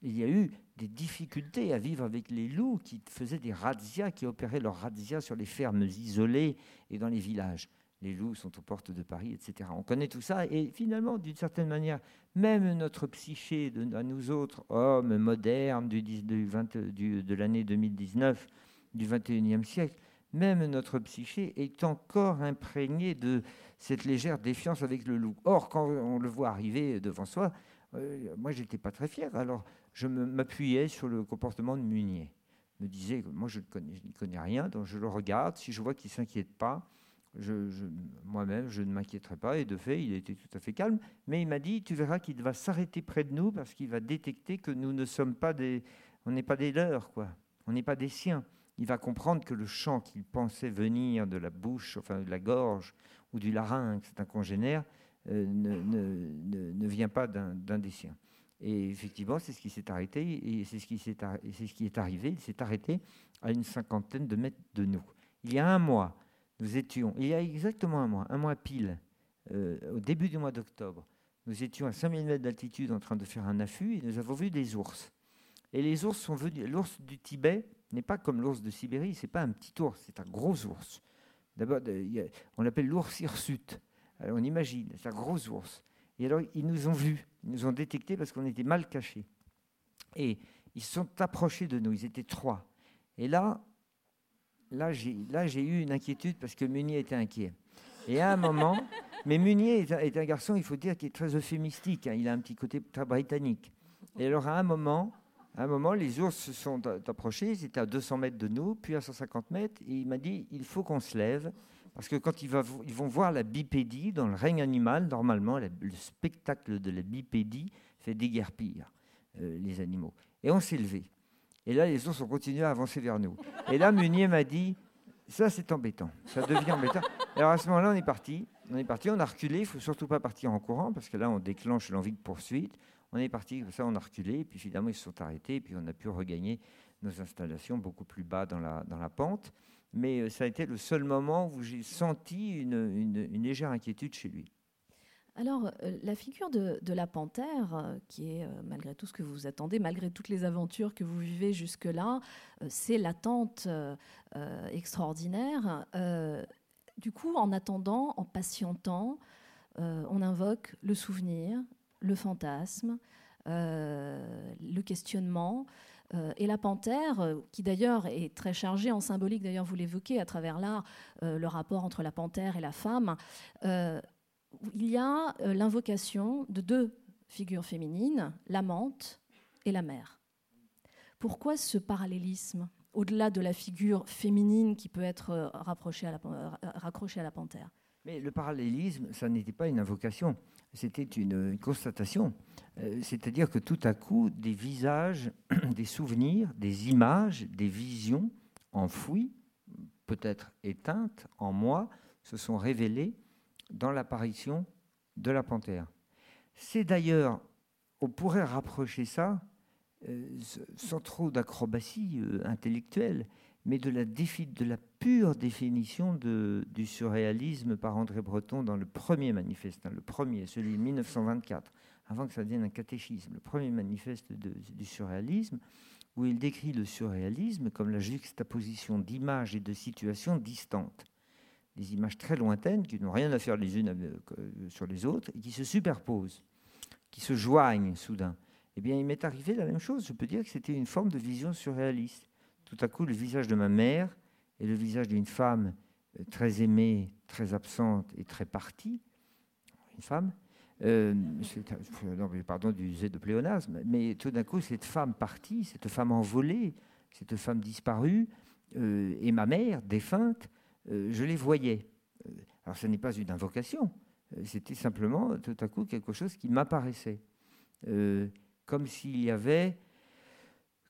[SPEAKER 2] il y a eu des difficultés à vivre avec les loups qui faisaient des razzias, qui opéraient leurs razzias sur les fermes isolées et dans les villages les loups sont aux portes de Paris, etc. On connaît tout ça et finalement, d'une certaine manière, même notre psyché à nous autres, hommes modernes du, de l'année 2019, du 21e siècle, même notre psyché est encore imprégné de cette légère défiance avec le loup. Or, quand on le voit arriver devant soi, euh, moi, j'étais pas très fier. Alors, je m'appuyais sur le comportement de Munier. Je me disais, moi, je ne connais, rien, donc je le regarde. Si je vois qu'il s'inquiète pas, moi-même, je ne m'inquiéterai pas. Et de fait, il était tout à fait calme. Mais il m'a dit, tu verras qu'il va s'arrêter près de nous parce qu'il va détecter que nous ne sommes pas des, on n'est pas des leurs, quoi. On n'est pas des siens. Il va comprendre que le chant qu'il pensait venir de la bouche, enfin de la gorge ou du larynx c'est un congénère, euh, ne, ne, ne, vient pas d'un des siens. Et effectivement, c'est ce qui s'est arrêté, et c'est ce qui c'est ce qui est arrivé. Il s'est arrêté à une cinquantaine de mètres de nous. Il y a un mois, nous étions, il y a exactement un mois, un mois pile, euh, au début du mois d'octobre, nous étions à 5000 mètres d'altitude en train de faire un affût et nous avons vu des ours. Et les ours sont venus. L'ours du Tibet n'est pas comme l'ours de Sibérie, c'est pas un petit ours, c'est un gros ours. D'abord, on l'appelle l'ours hirsute. on imagine, c'est un gros ours. Et alors, ils nous ont vus, ils nous ont détectés parce qu'on était mal cachés. Et ils sont approchés de nous, ils étaient trois. Et là, là, j'ai eu une inquiétude parce que Munier était inquiet. Et à un moment, mais Munier est un, garçon, il faut dire, qui est très euphémistique. Hein. il a un petit côté très britannique. Et alors, à un moment, à un moment, les ours se sont approchés. Ils étaient à 200 mètres de nous, puis à 150 mètres. Et il m'a dit il faut qu'on se lève. Parce que quand ils, vont voir la bipédie dans le règne animal, normalement, le spectacle de la bipédie fait déguerpir euh, les animaux. Et on s'est levé. Et là, les ours ont continué à avancer vers nous. Et là, Munier m'a dit, ça c'est embêtant, ça devient embêtant. Alors à ce moment-là, on est parti, on est parti, on a reculé, il ne faut surtout pas partir en courant, parce que là, on déclenche l'envie de poursuite. On est parti, comme ça, on a reculé, et puis finalement, ils se sont arrêtés, et puis on a pu regagner nos installations beaucoup plus bas dans la, dans la pente. Mais euh, ça a été le seul moment où j'ai senti une, une légère inquiétude chez lui.
[SPEAKER 1] Alors, euh, la figure de, la panthère, euh, qui est, euh, malgré tout ce que vous attendez, malgré toutes les aventures que vous vivez jusque-là, c'est l'attente extraordinaire. du coup, en attendant, en patientant, on invoque le souvenir, le fantasme, le questionnement. et la panthère, qui d'ailleurs est très chargée en symbolique, d'ailleurs vous l'évoquez à travers l'art, le rapport entre la panthère et la femme, il y a euh, l'invocation de deux figures féminines, l'amante et la mère. Pourquoi ce parallélisme au-delà de la figure féminine qui peut être euh, rapprochée à la, euh, raccrochée à la panthère?
[SPEAKER 2] Mais le parallélisme, ça n'était pas une invocation. c'était une, constatation. C'est-à-dire que tout à coup, des visages, des souvenirs, des images, des visions enfouies, peut-être éteintes en moi, se sont révélées dans l'apparition de la panthère. C'est d'ailleurs, on pourrait rapprocher ça, euh, sans trop d'acrobatie euh, intellectuelle, mais de la, de la pure définition du surréalisme par André Breton dans le premier manifeste, hein, le premier, celui de 1924, avant que ça devienne un catéchisme, le premier manifeste du surréalisme, où il décrit le surréalisme comme la juxtaposition d'images et de situations distantes. Des images très lointaines qui n'ont rien à faire les unes euh, sur les autres et qui se superposent, qui se joignent soudain. Eh bien, il m'est arrivé la même chose. Je peux dire que c'était une forme de vision surréaliste tout à coup le visage de ma mère et le visage d'une femme euh, très aimée, très absente et très partie, une femme, euh, non, pardon du Z de pléonasme, mais tout d'un coup, cette femme partie, cette femme envolée, cette femme disparue, euh, et ma mère, défunte, je les voyais. Alors, ce n'est pas une invocation, c'était simplement tout à coup quelque chose qui m'apparaissait, comme s'il y avait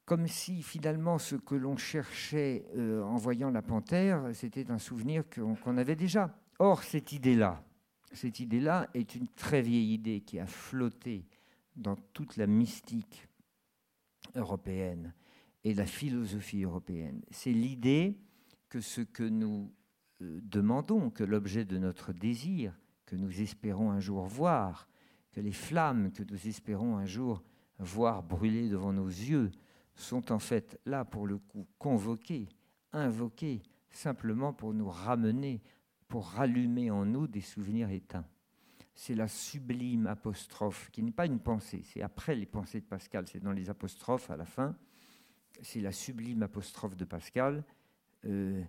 [SPEAKER 2] comme si finalement ce que l'on cherchait euh, en voyant la panthère, c'était un souvenir qu'on avait déjà. Or, cette idée-là, cette idée-là est une très vieille idée qui a flotté dans toute la mystique européenne et la philosophie européenne. C'est l'idée que ce que nous euh, demandons, que l'objet de notre désir, que nous espérons un jour voir, que les flammes que nous espérons un jour voir brûler devant nos yeux, sont en fait là pour le coup convoqués, invoqués, simplement pour nous ramener, pour rallumer en nous des souvenirs éteints. C'est la sublime apostrophe, qui n'est pas une pensée, c'est après les pensées de Pascal, c'est dans les apostrophes à la fin, c'est la sublime apostrophe de Pascal, euh,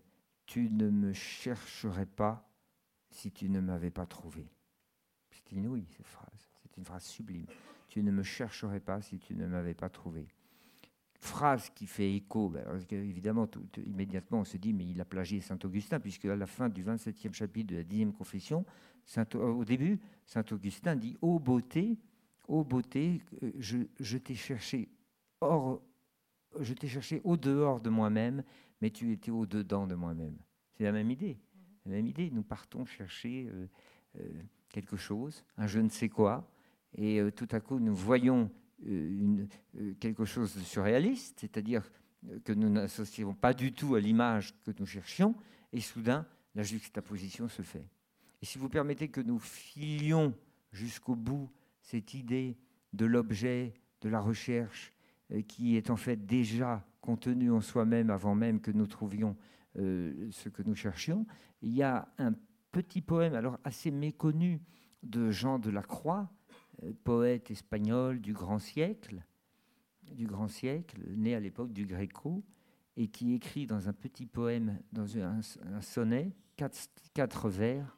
[SPEAKER 2] tu ne me chercherais pas si tu ne m'avais pas trouvé. C'est inouï cette phrase, c'est une phrase sublime. Tu ne me chercherais pas si tu ne m'avais pas trouvé phrase qui fait écho, ben, évidemment, immédiatement, on se dit, mais il a plagié Saint-Augustin, puisque à la fin du 27e chapitre de la 10e confession, au début, Saint-Augustin dit Ô beauté, ô beauté, euh, je, t'ai je t'ai cherché au dehors de moi-même, mais tu étais au dedans de moi-même. C'est la même idée. La même idée. Nous partons chercher euh, euh, quelque chose, un je ne sais quoi, et tout à coup, nous voyons euh, euh, quelque chose de surréaliste, c'est-à-dire que nous n'associons pas du tout à l'image que nous cherchions, et soudain, la juxtaposition se fait. Et si vous permettez que nous filions jusqu'au bout cette idée de l'objet, de la recherche, euh, qui est en fait déjà contenue en soi-même avant même que nous trouvions ce que nous cherchions, il y a un petit poème, alors assez méconnu, de Jean de la Croix, euh, poète espagnol du grand siècle, du grand siècle, né à l'époque du Gréco, et qui écrit dans un petit poème, dans un, sonnet, quatre, quatre vers,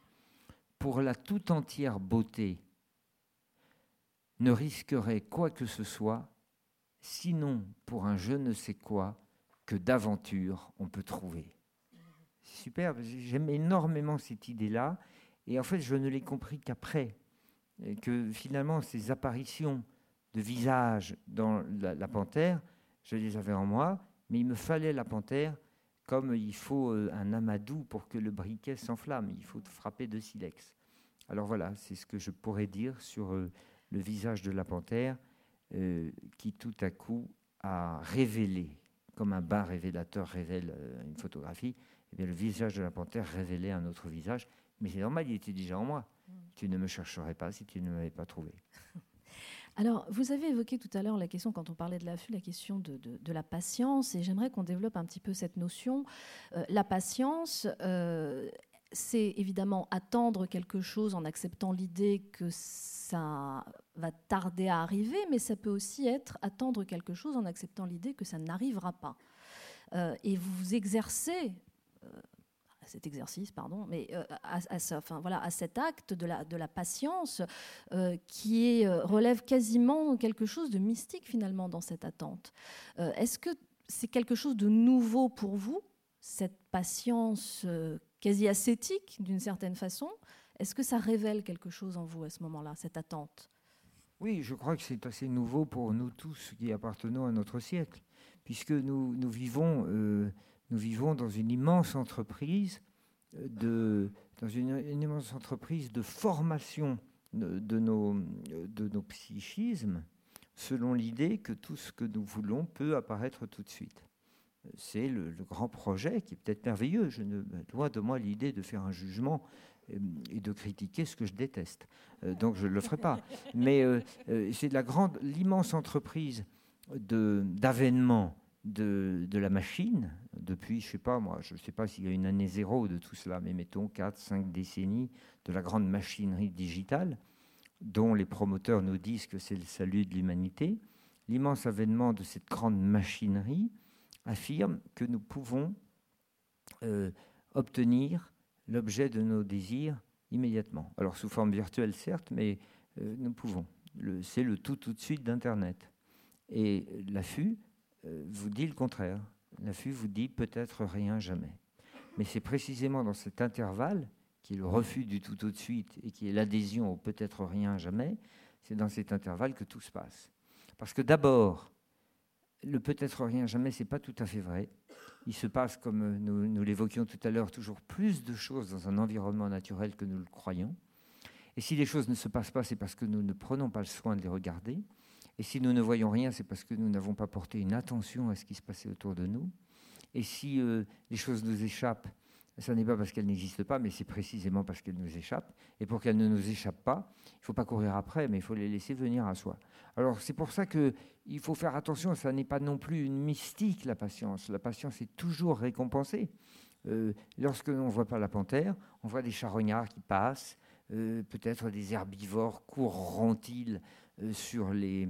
[SPEAKER 2] pour la tout entière beauté, ne risquerait quoi que ce soit, sinon pour un je ne sais quoi que d'aventure on peut trouver. C'est super, j'aime énormément cette idée-là, et en fait je ne l'ai compris qu'après, que finalement ces apparitions de visage dans la, panthère, je les avais en moi, mais il me fallait la panthère comme il faut euh, un amadou pour que le briquet s'enflamme, il faut frapper de silex. Alors voilà, c'est ce que je pourrais dire sur euh, le visage de la panthère euh, qui tout à coup a révélé, comme un bain révélateur révèle une photographie, eh bien, le visage de la panthère révélait un autre visage, mais c'est normal, il était déjà en moi. Tu ne me chercherais pas si tu ne m'avais pas trouvé.
[SPEAKER 1] Alors, vous avez évoqué tout à l'heure la question, quand on parlait de l'affût, la question de, la patience, et j'aimerais qu'on développe un petit peu cette notion. Euh, la patience, euh, c'est évidemment attendre quelque chose en acceptant l'idée que ça va tarder à arriver, mais ça peut aussi être attendre quelque chose en acceptant l'idée que ça n'arrivera pas. Euh, et vous exercez cet exercice, pardon, mais euh, à, enfin, voilà, à cet acte de la, de la patience euh, qui euh, relève quasiment quelque chose de mystique finalement dans cette attente. Est-ce que c'est quelque chose de nouveau pour vous, cette patience quasi ascétique d'une certaine façon. Est-ce que ça révèle quelque chose en vous à ce moment-là, cette attente?
[SPEAKER 2] Oui, je crois que c'est assez nouveau pour nous tous qui appartenons à notre siècle, puisque nous, vivons, euh, nous vivons dans une immense entreprise de, dans une, immense entreprise de formation de, nos, de nos psychismes, selon l'idée que tout ce que nous voulons peut apparaître tout de suite c'est le, grand projet qui est peut-être merveilleux. Je ne loin de moi l'idée de faire un jugement euh, et de critiquer ce que je déteste. Euh, donc je ne le ferai pas. Mais euh, c'est de la grande, l'immense entreprise d'avènement de, de, la machine, depuis, je ne sais pas moi, je ne sais pas s'il y a une année zéro de tout cela, mais mettons 4, 5 décennies de la grande machinerie digitale, dont les promoteurs nous disent que c'est le salut de l'humanité. L'immense avènement de cette grande machinerie, affirme que nous pouvons euh, obtenir l'objet de nos désirs immédiatement. Alors sous forme virtuelle certes, mais euh, nous pouvons. C'est le tout tout de suite d'Internet. Et l'affût euh, vous dit le contraire. L'affût vous dit peut-être rien jamais. Mais c'est précisément dans cet intervalle, qui est le refus du tout tout de suite et qui est l'adhésion au peut-être rien jamais, c'est dans cet intervalle que tout se passe. Parce que d'abord, le peut-être rien jamais, c'est pas tout à fait vrai. Il se passe, comme nous, l'évoquions tout à l'heure, toujours plus de choses dans un environnement naturel que nous le croyons. Et si les choses ne se passent pas, c'est parce que nous ne prenons pas le soin de les regarder. Et si nous ne voyons rien, c'est parce que nous n'avons pas porté une attention à ce qui se passait autour de nous. Et si euh, les choses nous échappent, ce n'est pas parce qu'elles n'existent pas, mais c'est précisément parce qu'elles nous échappent. Et pour qu'elles ne nous échappent pas, il ne faut pas courir après, mais il faut les laisser venir à soi. Alors c'est pour ça qu'il faut faire attention, ça n'est pas non plus une mystique, la patience. La patience est toujours récompensée. Euh, lorsque l'on ne voit pas la panthère, on voit des charognards qui passent, euh, peut-être des herbivores courront-ils euh, sur, les,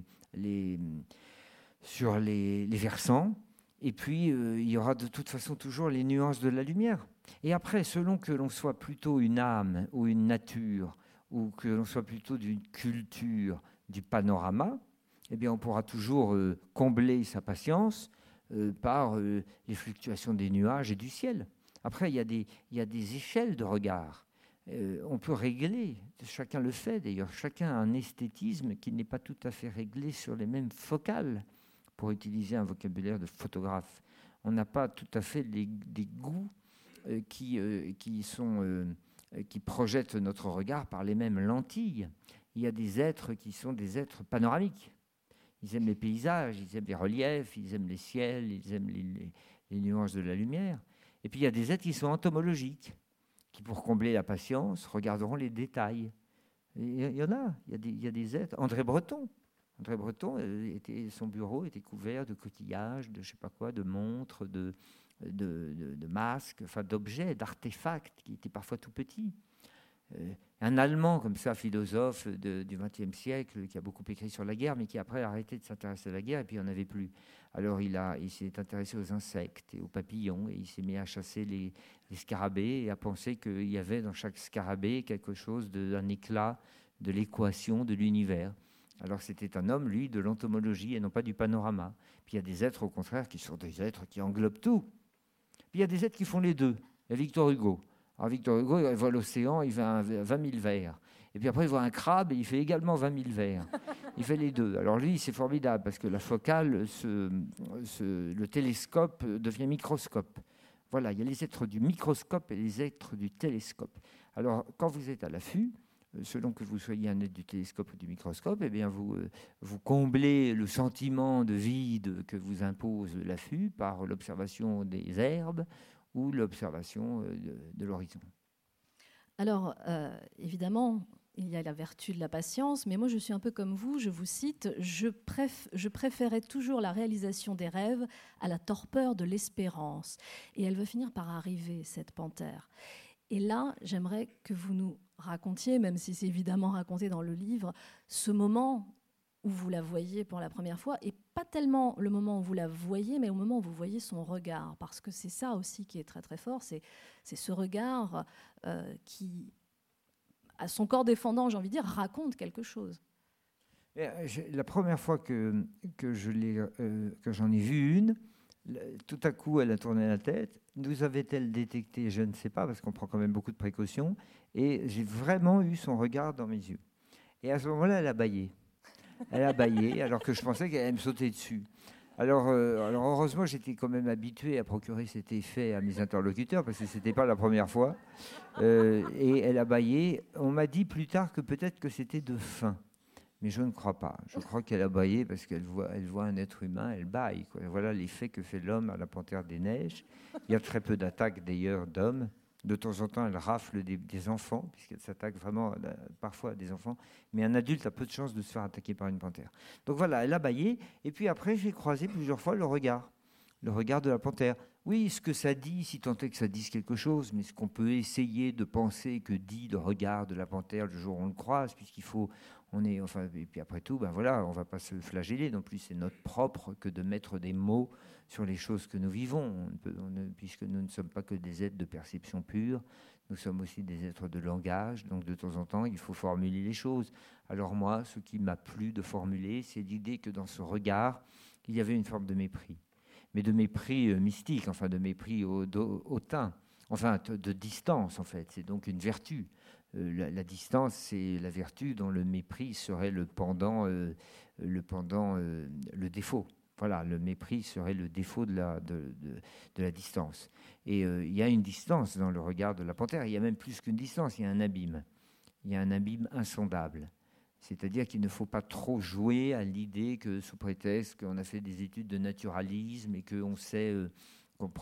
[SPEAKER 2] versants. Et puis, il y aura de toute façon toujours les nuances de la lumière. Et après, selon que l'on soit plutôt une âme ou une nature, ou que l'on soit plutôt d'une culture, du panorama, eh bien, on pourra toujours euh, combler sa patience euh, par euh, les fluctuations des nuages et du ciel. Après, il y a des, il y a des échelles de regard. on peut régler, chacun le fait d'ailleurs, chacun a un esthétisme qui n'est pas tout à fait réglé sur les mêmes focales, pour utiliser un vocabulaire de photographe. On n'a pas tout à fait des goûts qui, euh, qui, sont, euh, qui projettent notre regard par les mêmes lentilles. Il y a des êtres qui sont des êtres panoramiques. Ils aiment les paysages, ils aiment les reliefs, ils aiment les ciels, ils aiment les, nuances de la lumière. Et puis il y a des êtres qui sont entomologiques, qui pour combler la patience regarderont les détails. il y en a, il y a, des, êtres. André Breton, André Breton, son bureau était couvert de coquillages, de je sais pas quoi, de montres, de, de, masques, enfin d'objets, d'artefacts qui étaient parfois tout petits. Euh, un Allemand comme ça, philosophe du XXe siècle, qui a beaucoup écrit sur la guerre, mais qui après a arrêté de s'intéresser à la guerre et puis il n'en avait plus. Alors il, il s'est intéressé aux insectes et aux papillons et il s'est mis à chasser les, scarabées et à penser qu'il y avait dans chaque scarabée quelque chose d'un éclat de l'équation de l'univers. Alors c'était un homme, lui, de l'entomologie et non pas du panorama. Puis il y a des êtres, au contraire, qui sont des êtres qui englobent tout. Puis il y a des êtres qui font les deux. Il y a Victor Hugo. Alors Victor Hugo, il voit l'océan, il fait 20 000 vers. Et puis après, il voit un crabe et il fait également 20 000 vers. Il fait les deux. Alors lui, c'est formidable parce que la focale, le télescope devient microscope. Voilà, il y a les êtres du microscope et les êtres du télescope. Alors, quand vous êtes à l'affût, selon que vous soyez un être du télescope ou du microscope, eh bien vous, euh, vous comblez le sentiment de vide que vous impose l'affût par l'observation des herbes ou l'observation euh, de, l'horizon.
[SPEAKER 1] Alors, évidemment, il y a la vertu de la patience, mais moi je suis un peu comme vous, je vous cite, je, je préférais toujours la réalisation des rêves à la torpeur de l'espérance. Et elle va finir par arriver, cette panthère. Et là, j'aimerais que vous nous racontiez, même si c'est évidemment raconté dans le livre, ce moment où vous la voyez pour la première fois, et pas tellement le moment où vous la voyez, mais au moment où vous voyez son regard, parce que c'est ça aussi qui est très très fort, c'est ce regard euh, qui, à son corps défendant, j'ai envie de dire, raconte quelque chose.
[SPEAKER 2] Euh, la première fois que, que j'en ai vu une, tout à coup, elle a tourné la tête. Nous avait-elle détecté Je ne sais pas, parce qu'on prend quand même beaucoup de précautions. Et j'ai vraiment eu son regard dans mes yeux. Et à ce moment-là, elle a baillé. Elle a baillé, alors que je pensais qu'elle allait me sauter dessus. Alors, euh, alors heureusement, j'étais quand même habitué à procurer cet effet à mes interlocuteurs, parce que ce n'était pas la première fois. Euh, et elle a baillé. On m'a dit plus tard que peut-être que c'était de faim. Mais je ne crois pas. Je crois qu'elle a baillé parce qu'elle voit, elle voit un être humain, elle baille. Voilà l'effet que fait l'homme à la panthère des neiges. Il y a très peu d'attaques d'ailleurs d'hommes. De temps en temps, elle rafle des, enfants, puisqu'elle s'attaque vraiment parfois à des enfants. Mais un adulte a peu de chances de se faire attaquer par une panthère. Donc voilà, elle a baillé. Et puis après, j'ai croisé plusieurs fois le regard. Le regard de la panthère. Oui, ce que ça dit, si tant est que ça dise quelque chose, mais ce qu'on peut essayer de penser que dit le regard de la panthère le jour où on le croise, puisqu'il faut, on est, enfin, et puis après tout, ben voilà, on va pas se flageller non plus. C'est notre propre que de mettre des mots sur les choses que nous vivons, puisque nous ne sommes pas que des êtres de perception pure, nous sommes aussi des êtres de langage. Donc de temps en temps, il faut formuler les choses. Alors moi, ce qui m'a plu de formuler, c'est l'idée que dans ce regard, il y avait une forme de mépris, mais de mépris euh, mystique, enfin de mépris hautain, enfin de distance en fait. C'est donc une vertu. Euh, la, distance, c'est la vertu dont le mépris serait le pendant, euh, le, pendant le défaut. Voilà, le mépris serait le défaut de la, de, de, la distance. Et il y a une distance dans le regard de la panthère, il y a même plus qu'une distance, il y a un abîme. Il y a un abîme insondable. C'est-à-dire qu'il ne faut pas trop jouer à l'idée que, sous prétexte qu'on a fait des études de naturalisme et qu'on sait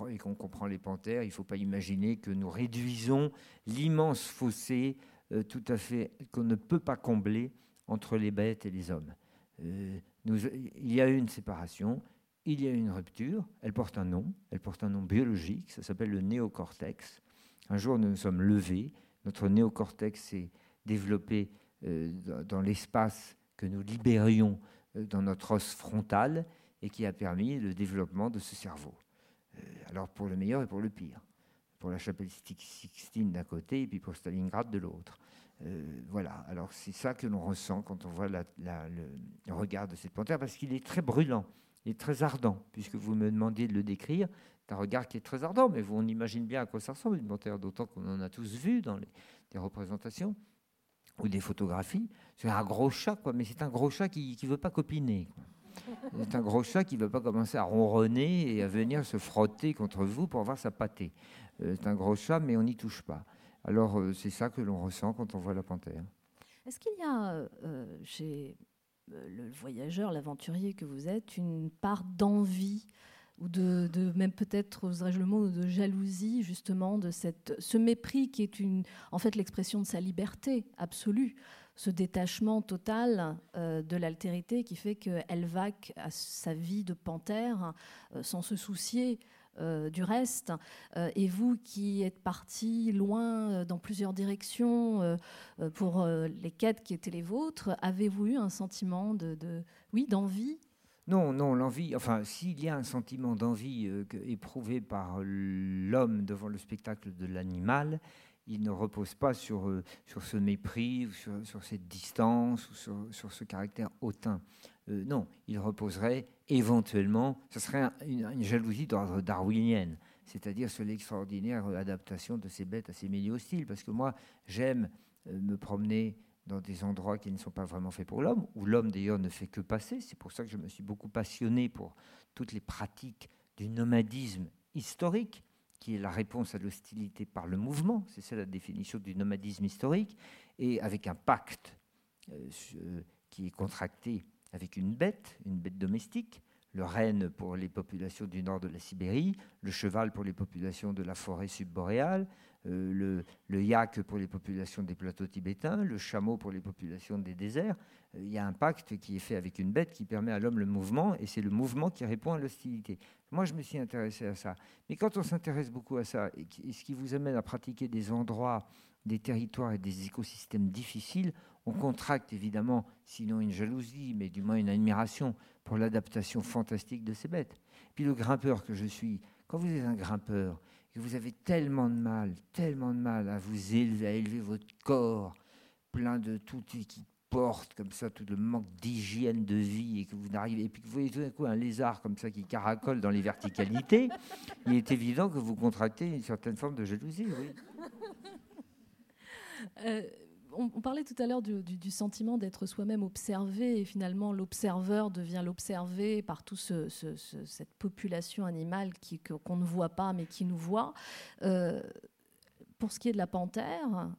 [SPEAKER 2] et qu'on comprend les panthères, il ne faut pas imaginer que nous réduisons l'immense fossé euh, tout à fait qu'on ne peut pas combler entre les bêtes et les hommes. Euh, il y a une séparation, il y a une rupture, elle porte un nom, elle porte un nom biologique, ça s'appelle le néocortex. Un jour, nous nous sommes levés, notre néocortex s'est développé euh, dans l'espace que nous libérions dans notre os frontal et qui a permis le développement de ce cerveau. Euh, alors pour le meilleur et pour le pire. Pour la chapelle Sixtine d'un côté et puis pour Stalingrad de l'autre. Euh, voilà, alors c'est ça que l'on ressent quand on voit le, regard de cette panthère, parce qu'il est très brûlant, il est très ardent, puisque vous me demandiez de le décrire. C'est un regard qui est très ardent, mais on imagine bien à quoi ça ressemble une panthère, d'autant qu'on en a tous vu dans les, représentations ou des photographies. C'est un gros chat, quoi, mais c'est un gros chat qui ne veut pas copiner. C'est un gros chat qui ne veut pas commencer à ronronner et à venir se frotter contre vous pour voir sa pâtée. Euh, c'est un gros chat, mais on n'y touche pas. Alors, euh, c'est ça que l'on ressent quand on voit la panthère.
[SPEAKER 1] Est-ce qu'il y a euh, chez le voyageur, l'aventurier que vous êtes, une part d'envie ou de, même peut-être, oserais-je le mot, de jalousie, justement, de cette, ce mépris qui est une, en fait l'expression de sa liberté absolue ce détachement total euh, de l'altérité qui fait qu'elle va à sa vie de panthère euh, sans se soucier euh, du reste. et vous qui êtes parti loin dans plusieurs directions pour les quêtes qui étaient les vôtres, avez-vous eu un sentiment de, oui, d'envie
[SPEAKER 2] non, non, l'envie, enfin, s'il y a un sentiment d'envie éprouvé par l'homme devant le spectacle de l'animal, il ne repose pas sur, euh, sur ce mépris, sur, sur cette distance, ou sur, sur ce caractère hautain. Euh, non, il reposerait éventuellement, ce serait une, jalousie d'ordre darwinien, c'est-à-dire sur l'extraordinaire adaptation de ces bêtes à ces milieux hostiles. Parce que moi, j'aime euh, me promener dans des endroits qui ne sont pas vraiment faits pour l'homme, où l'homme d'ailleurs ne fait que passer. C'est pour ça que je me suis beaucoup passionné pour toutes les pratiques du nomadisme historique qui est la réponse à l'hostilité par le mouvement, c'est ça la définition du nomadisme historique, et avec un pacte euh, euh, qui est contracté avec une bête, une bête domestique, le renne pour les populations du nord de la Sibérie, le cheval pour les populations de la forêt subboréale, euh, le, yak pour les populations des plateaux tibétains, le chameau pour les populations des déserts. il y a un pacte qui est fait avec une bête qui permet à l'homme le mouvement, et c'est le mouvement qui répond à l'hostilité. Moi, je me suis intéressé à ça. Mais quand on s'intéresse beaucoup à ça, et ce qui vous amène à pratiquer des endroits, des territoires et des écosystèmes difficiles, on contracte évidemment, sinon une jalousie, mais du moins une admiration pour l'adaptation fantastique de ces bêtes. Puis le grimpeur que je suis, quand vous êtes un grimpeur, et que vous avez tellement de mal, tellement de mal à vous élever, à élever votre corps, plein de tout qui supporte comme ça tout le manque d'hygiène de vie et que vous n'arrivez et puis que vous voyez tout d'un coup un lézard comme ça qui caracole dans les verticalités, il est évident que vous contractez une certaine forme de jalousie. Oui.
[SPEAKER 1] Euh, on, parlait tout à l'heure du, sentiment d'être soi-même observé et finalement l'observeur devient l'observé par toute cette population animale qu'on ne voit pas mais qui nous voit. Euh, pour ce qui est de la panthère,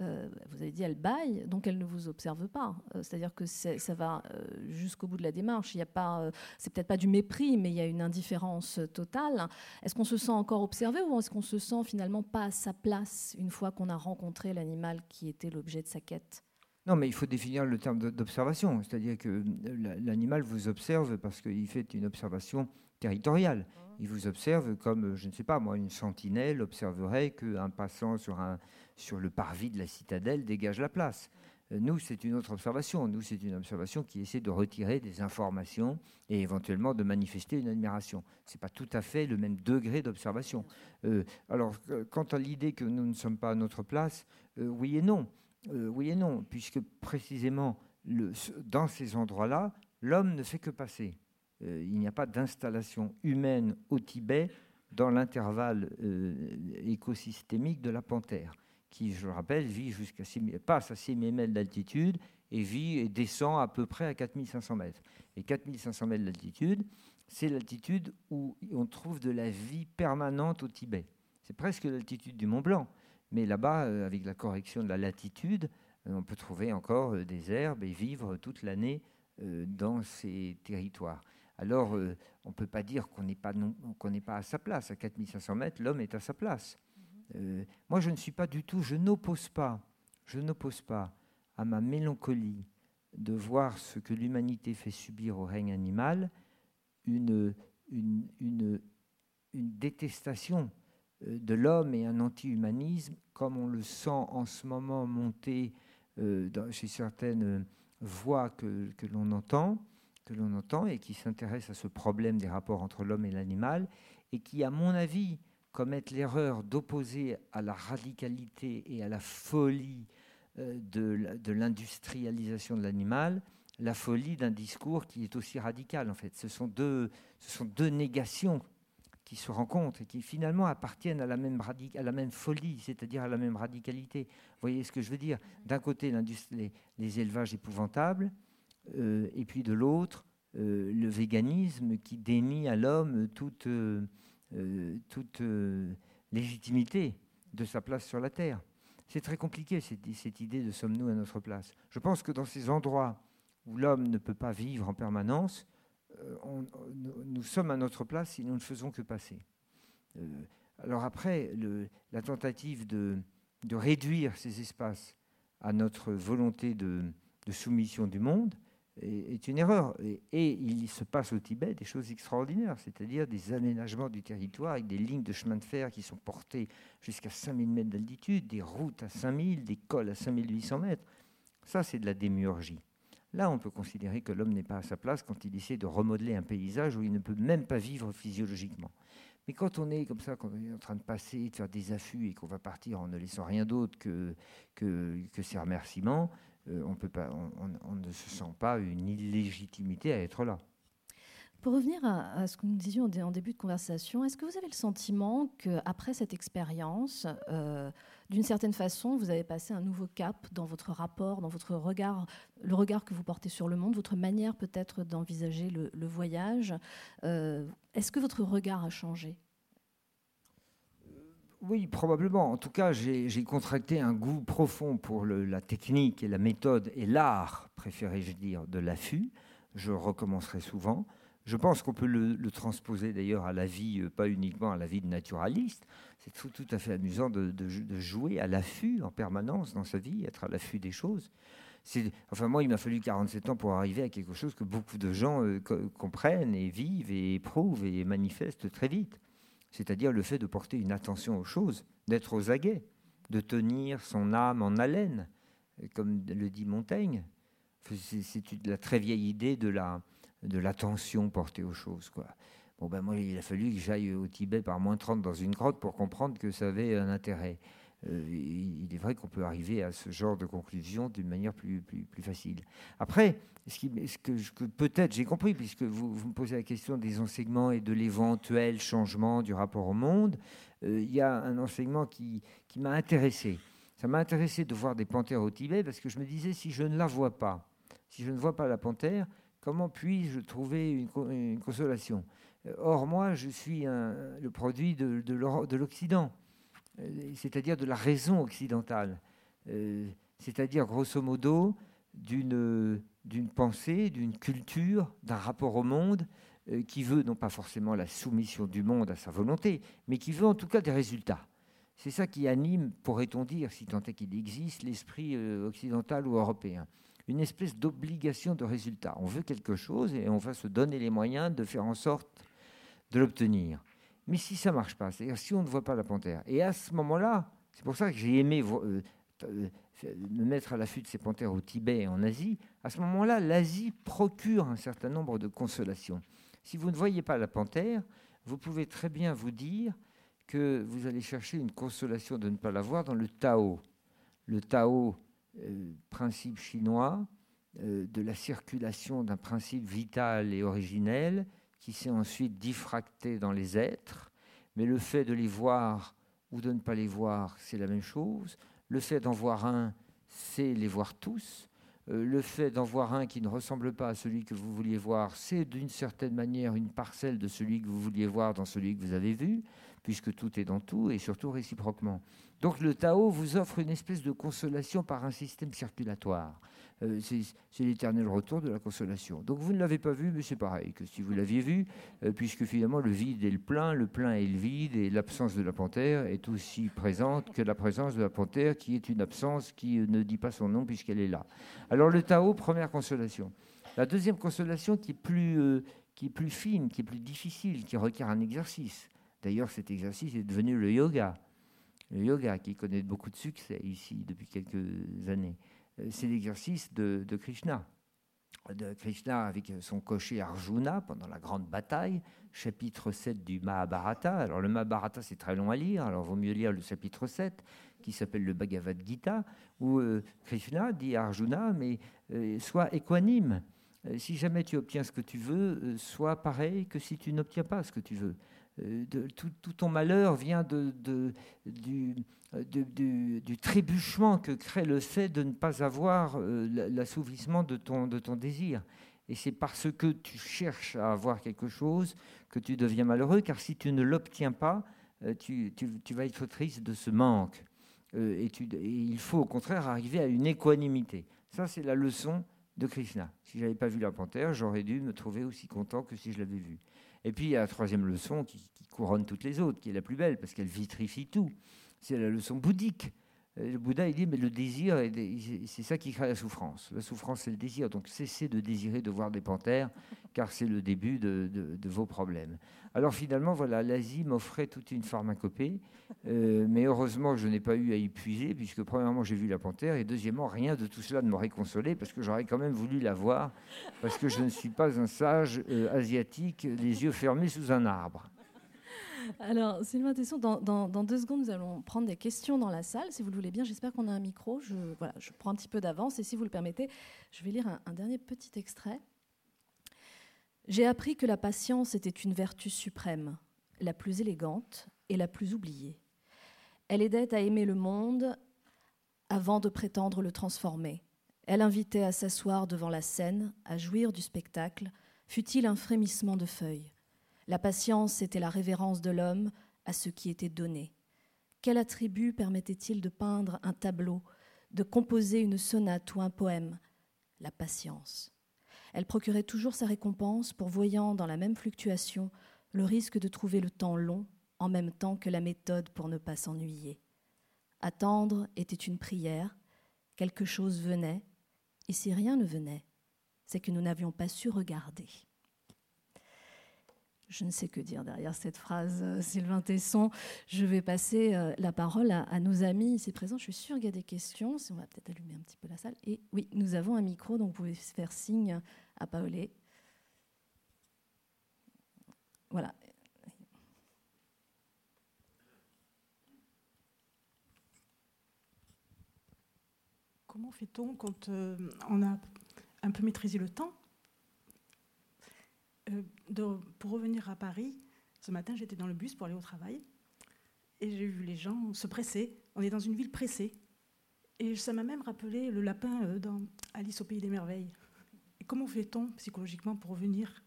[SPEAKER 1] euh, vous avez dit elle baille, donc elle ne vous observe pas. Euh, c'est-à-dire que ça va euh, jusqu'au bout de la démarche. Il n'y a pas, c'est peut-être pas du mépris, mais il y a une indifférence totale. Est-ce qu'on se sent encore observé ou est-ce qu'on se sent finalement pas à sa place une fois qu'on a rencontré l'animal qui était l'objet de sa quête?
[SPEAKER 2] Non, mais il faut définir le terme d'observation. C'est-à-dire que l'animal vous observe parce qu'il fait une observation territoriale. Il vous observe comme, je ne sais pas, moi, une sentinelle observerait qu'un passant sur un, sur le parvis de la citadelle dégage la place. Euh, nous, c'est une autre observation. Nous, c'est une observation qui essaie de retirer des informations et éventuellement de manifester une admiration. Ce n'est pas tout à fait le même degré d'observation. Euh, alors, quant à l'idée que nous ne sommes pas à notre place, euh, oui et non. oui et non, puisque précisément le, dans ces endroits-là, l'homme ne fait que passer. Il n'y a pas d'installation humaine au Tibet dans l'intervalle écosystémique de la panthère qui, je le rappelle, vit jusqu'à passe à 6 000 mètres d'altitude et vit et descend à peu près à 4500 mètres. Et 4500 mètres d'altitude, c'est l'altitude où on trouve de la vie permanente au Tibet. C'est presque l'altitude du Mont Blanc. Mais là-bas, euh, avec la correction de la latitude, euh, on peut trouver encore euh, des herbes et vivre toute l'année dans ces territoires. Alors, on ne peut pas dire qu'on n'est pas, pas à sa place. À 4500 mètres, l'homme est à sa place. Euh, moi, je ne suis pas du tout, je n'oppose pas, je n'oppose pas à ma mélancolie de voir ce que l'humanité fait subir au règne animal une, une, une, détestation euh, de l'homme et un anti-humanisme, comme on le sent en ce moment monter euh, chez certaines voix que, que l'on entend, que l'on entend et qui s'intéressent à ce problème des rapports entre l'homme et l'animal, et qui, à mon avis, commettent l'erreur d'opposer à la radicalité et à la folie euh, de, l'industrialisation de l'animal la folie d'un discours qui est aussi radical en fait. Ce sont deux, ce sont deux négations qui se rencontrent et qui finalement appartiennent à la même, à la même folie, c'est-à-dire à la même radicalité. Vous voyez ce que je veux dire? D'un côté, les, élevages épouvantables, euh, et puis de l'autre, euh, le véganisme qui dénie à l'homme toute... Euh, toute légitimité de sa place sur la Terre. C'est très compliqué cette, idée de sommes-nous à notre place. Je pense que dans ces endroits où l'homme ne peut pas vivre en permanence, nous sommes à notre place si nous ne faisons que passer. alors après, la tentative de, réduire ces espaces à notre volonté de soumission du monde, est, une erreur. Et, il se passe au Tibet des choses extraordinaires, c'est-à-dire des aménagements du territoire avec des lignes de chemin de fer qui sont portées jusqu'à 5000 mètres d'altitude, des routes à 5000, des cols à 5800 mètres. Ça, c'est de la démiurgie. Là, on peut considérer que l'homme n'est pas à sa place quand il essaie de remodeler un paysage où il ne peut même pas vivre physiologiquement. Mais quand on est comme ça, quand on est en train de passer, de faire des affûts et qu'on va partir en ne laissant rien d'autre que, que, ses remerciements, euh, on, ne se sent pas une illégitimité à être là.
[SPEAKER 1] Pour revenir à, ce que nous disions en début de conversation, est-ce que vous avez le sentiment qu'après cette expérience, euh, d'une certaine façon, vous avez passé un nouveau cap dans votre rapport, dans votre regard, le regard que vous portez sur le monde, votre manière peut-être d'envisager le, voyage? Euh, Est-ce que votre regard a changé?
[SPEAKER 2] Oui, probablement. En tout cas, j'ai contracté un goût profond pour la technique et la méthode et l'art, préférais-je dire, de l'affût. Je recommencerai souvent. Je pense qu'on peut le, transposer d'ailleurs à la vie, euh, pas uniquement à la vie de naturaliste. C'est tout, à fait amusant de, jouer à l'affût en permanence dans sa vie, être à l'affût des choses. Enfin, moi, il m'a fallu 47 ans pour arriver à quelque chose que beaucoup de gens euh, comprennent et vivent et éprouvent et manifestent très vite c'est-à-dire le fait de porter une attention aux choses, d'être aux aguets, de tenir son âme en haleine, comme le dit Montaigne. C'est la très vieille idée de la de l'attention portée aux choses. Quoi. Bon, ben moi, il a fallu que j'aille au Tibet par moins 30 dans une grotte pour comprendre que ça avait un intérêt. Il est vrai qu'on peut arriver à ce genre de conclusion d'une manière plus, facile. Après, ce, que, peut-être j'ai compris, puisque vous, me posez la question des enseignements et de l'éventuel changement du rapport au monde, il y a un enseignement qui, m'a intéressé. Ça m'a intéressé de voir des panthères au Tibet parce que je me disais, si je ne la vois pas, si je ne vois pas la panthère, comment puis-je trouver une, consolation? Or, moi, je suis le produit de, de l'Occident, euh, c'est-à-dire de la raison occidentale, euh, c'est-à-dire, grosso modo, d'une pensée, d'une culture, d'un rapport au monde euh, qui veut non pas forcément la soumission du monde à sa volonté, mais qui veut en tout cas des résultats. C'est ça qui anime, pourrait-on dire, si tant est qu'il existe, l'esprit euh, occidental ou européen. Une espèce d'obligation de résultat. On veut quelque chose et on va se donner les moyens de faire en sorte de l'obtenir. Mais si ça ne marche pas, c'est-à-dire si on ne voit pas la panthère, et à ce moment-là, c'est pour ça que j'ai aimé euh, euh, me mettre à l'affût de ces panthères au Tibet et en Asie, à ce moment-là, l'Asie procure un certain nombre de consolations. Si vous ne voyez pas la panthère, vous pouvez très bien vous dire que vous allez chercher une consolation de ne pas l'avoir dans le Tao. Le Tao, euh, principe chinois, de la circulation d'un principe vital et originel qui s'est ensuite diffracté dans les êtres. Mais le fait de les voir ou de ne pas les voir, c'est la même chose. Le fait d'en voir un, c'est les voir tous. Euh, le fait d'en voir un qui ne ressemble pas à celui que vous vouliez voir, c'est d'une certaine manière une parcelle de celui que vous vouliez voir dans celui que vous avez vu puisque tout est dans tout et surtout réciproquement. Donc le Tao vous offre une espèce de consolation par un système circulatoire. Euh, c'est l'éternel retour de la consolation. Donc vous ne l'avez pas vu, mais c'est pareil que si vous l'aviez vu, euh, puisque finalement le vide est le plein, le plein est le vide, et l'absence de la panthère est aussi présente que la présence de la panthère, qui est une absence qui ne dit pas son nom puisqu'elle est là. Alors le Tao, première consolation. La deuxième consolation euh, qui est plus fine, qui est plus difficile, qui requiert un exercice, D'ailleurs, cet exercice est devenu le yoga. Le yoga qui connaît beaucoup de succès ici depuis quelques années. Euh, c'est l'exercice de, Krishna. De Krishna avec son cocher Arjuna pendant la grande bataille, chapitre 7 du Mahabharata. Alors le Mahabharata c'est très long à lire, alors vaut mieux lire le chapitre 7 qui s'appelle le Bhagavad Gita, où euh, Krishna dit à Arjuna, mais euh, sois équanime. si jamais tu obtiens ce que tu veux, sois pareil que si tu n'obtiens pas ce que tu veux. Euh, tout, ton malheur vient du, trébuchement que crée le fait de ne pas avoir euh, l'assouvissement de ton, désir. Et c'est parce que tu cherches à avoir quelque chose que tu deviens malheureux, car si tu ne l'obtiens pas, euh, tu, vas être triste de ce manque. Et, il faut au contraire arriver à une équanimité. Ça, c'est la leçon de Krishna. Si j'avais pas vu la panthère, j'aurais dû me trouver aussi content que si je l'avais vue. Et puis il y a la troisième leçon qui, couronne toutes les autres, qui est la plus belle, parce qu'elle vitrifie tout. C'est la leçon bouddhique. Euh, le Bouddha, il dit, mais le désir, c'est ça qui crée la souffrance. La souffrance, c'est le désir. Donc cessez de désirer de voir des panthères, car c'est le début de, vos problèmes. Alors finalement, voilà, l'Asie m'offrait toute une pharmacopée, euh, mais heureusement, je n'ai pas eu à y puiser, puisque premièrement, j'ai vu la panthère, et deuxièmement, rien de tout cela ne m'aurait consolé, parce que j'aurais quand même voulu la voir, parce que je ne suis pas un sage euh, asiatique, les yeux fermés sous un arbre.
[SPEAKER 1] Alors, Sylvain Tesson, dans, dans, deux secondes, nous allons prendre des questions dans la salle. Si vous le voulez bien, j'espère qu'on a un micro. Je, voilà, je prends un petit peu d'avance, et si vous le permettez, je vais lire un dernier petit extrait. J'ai appris que la patience était une vertu suprême, la plus élégante et la plus oubliée. Elle aidait à aimer le monde avant de prétendre le transformer. Elle invitait à s'asseoir devant la scène, à jouir du spectacle, fut-il un frémissement de feuilles? La patience était la révérence de l'homme à ce qui était donné. Quel attribut permettait-il de peindre un tableau, de composer une sonate ou un poème? La patience. Elle procurait toujours sa récompense pour voyant dans la même fluctuation le risque de trouver le temps long en même temps que la méthode pour ne pas s'ennuyer. Attendre était une prière, quelque chose venait, et si rien ne venait, c'est que nous n'avions pas su regarder. Je ne sais que dire derrière cette phrase, euh, Sylvain Tesson. Je vais passer euh, la parole à, nos amis ici présents. Je suis sûre qu'il y a des questions. Si on va peut-être allumer un petit peu la salle. Et oui, nous avons un micro, donc vous pouvez faire signe à Paolé. Voilà.
[SPEAKER 3] comment fait-on quand euh, on a un peu maîtrisé le temps euh, Pour revenir à Paris, ce matin, j'étais dans le bus pour aller au travail et j'ai vu les gens se presser. On est dans une ville pressée. Et ça m'a même rappelé le lapin euh, dans Alice au pays des merveilles. Comment fait-on psychologiquement pour revenir,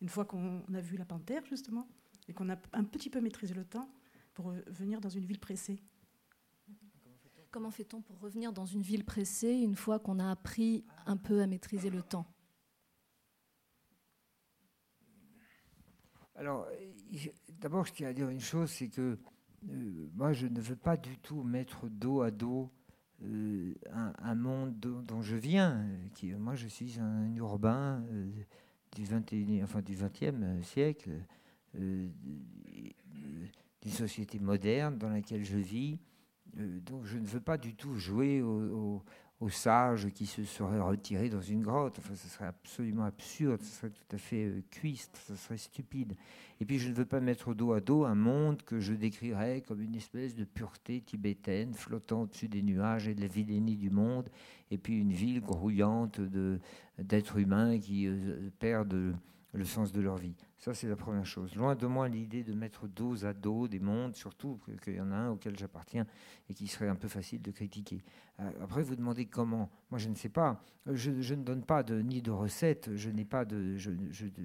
[SPEAKER 3] une fois qu'on a vu la panthère justement, et qu'on a un petit peu maîtrisé le temps, pour venir dans une ville pressée?
[SPEAKER 1] Comment fait-on pour revenir dans une ville pressée une fois qu'on a appris un peu à maîtriser le temps?
[SPEAKER 2] Alors, d'abord, je tiens à dire une chose, c'est que euh, moi, je ne veux pas du tout mettre dos à dos euh, un, monde dont, je viens. Qui, moi, je suis un urbain euh, du, 21, enfin, du 20e siècle, d'une société moderne dans laquelle je vis. Donc je ne veux pas du tout jouer au, sages qui se seraient retirés dans une grotte. Enfin, ce serait absolument absurde, ce serait tout à fait euh, cuiste, ce serait stupide. Et puis je ne veux pas mettre dos à dos un monde que je décrirais comme une espèce de pureté tibétaine flottant au-dessus des nuages et de la vilainie du monde, et puis une ville grouillante d'êtres humains qui euh, perdent le sens de leur vie. Ça, c'est la première chose. Loin de moi l'idée de mettre dos à dos des mondes, surtout qu'il y en a un auquel j'appartiens et qui serait un peu facile de critiquer. Euh, après, vous demandez comment. Moi, je ne sais pas. Je, ne donne pas de, ni de recettes. Je pas de. Je,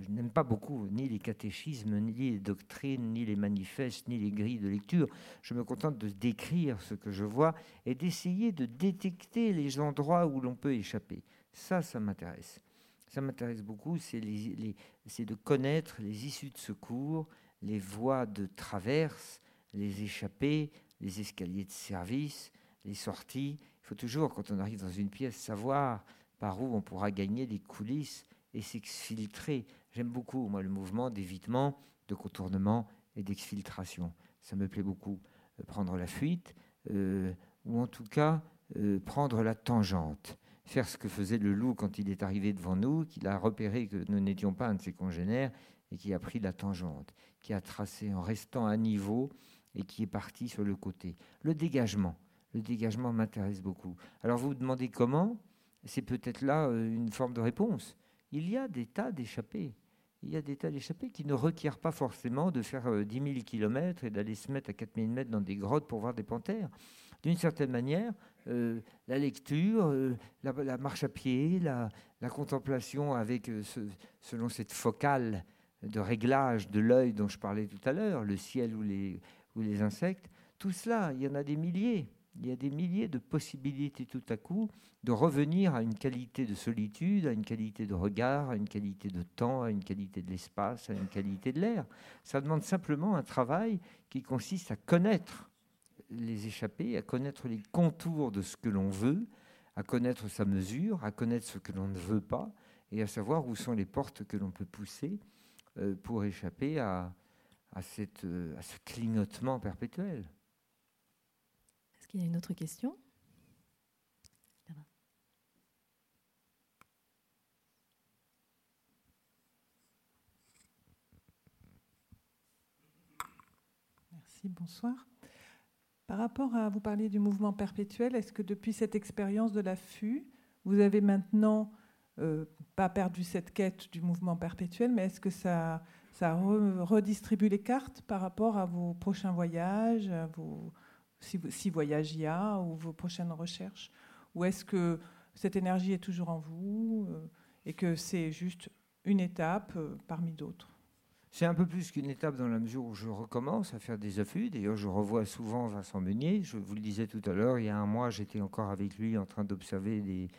[SPEAKER 2] n'aime pas beaucoup ni les catéchismes, ni les doctrines, ni les manifestes, ni les grilles de lecture. Je me contente de décrire ce que je vois et d'essayer de détecter les endroits où l'on peut échapper. Ça, ça m'intéresse ça m'intéresse beaucoup, c'est de connaître les issues de secours, les voies de traverse, les échappées, les escaliers de service, les sorties. Il faut toujours, quand on arrive dans une pièce, savoir par où on pourra gagner des coulisses et s'exfiltrer. J'aime beaucoup, moi, le mouvement d'évitement, de contournement et d'exfiltration. Ça me plaît beaucoup. Euh, prendre la fuite, euh, ou en tout cas euh, prendre la tangente faire ce que faisait le loup quand il est arrivé devant nous, qu'il a repéré que nous n'étions pas un de ses congénères et qui a pris la tangente, qui a tracé en restant à niveau et qui est parti sur le côté. Le dégagement. Le dégagement m'intéresse beaucoup. Alors vous vous demandez comment? C'est peut-être là euh, une forme de réponse. Il y a des tas d'échappées. Il y a des tas d'échappées qui ne requièrent pas forcément de faire 10 000 km et d'aller se mettre à 4 000 mètres dans des grottes pour voir des panthères. D'une certaine manière, euh, la lecture, euh, la, marche à pied, la, contemplation avec, euh, selon cette focale de réglage de l'œil dont je parlais tout à l'heure, le ciel ou les, ou les insectes, tout cela, il y en a des milliers. Il y a des milliers de possibilités tout à coup de revenir à une qualité de solitude, à une qualité de regard, à une qualité de temps, à une qualité de l'espace, à une qualité de l'air. Ça demande simplement un travail qui consiste à connaître les échapper, à connaître les contours de ce que l'on veut, à connaître sa mesure, à connaître ce que l'on ne veut pas, et à savoir où sont les portes que l'on peut pousser euh, pour échapper à, à, cette, euh, à ce clignotement perpétuel.
[SPEAKER 1] Est-ce qu'il y a une autre question?
[SPEAKER 4] Merci, bonsoir. Par rapport à, vous parler du mouvement perpétuel, est-ce que depuis cette expérience de l'affût, vous avez maintenant euh, pas perdu cette quête du mouvement perpétuel, mais est-ce que ça, ça redistribue les cartes par rapport à vos prochains voyages, vos, si, si voyages il y a, ou vos prochaines recherches? Ou est-ce que cette énergie est toujours en vous euh, et que c'est juste une étape euh, parmi d'autres?
[SPEAKER 2] C'est un peu plus qu'une étape dans la mesure où je recommence à faire des affûts. D'ailleurs, je revois souvent Vincent Meunier. Je vous le disais tout à l'heure, il y a un mois, j'étais encore avec lui en train d'observer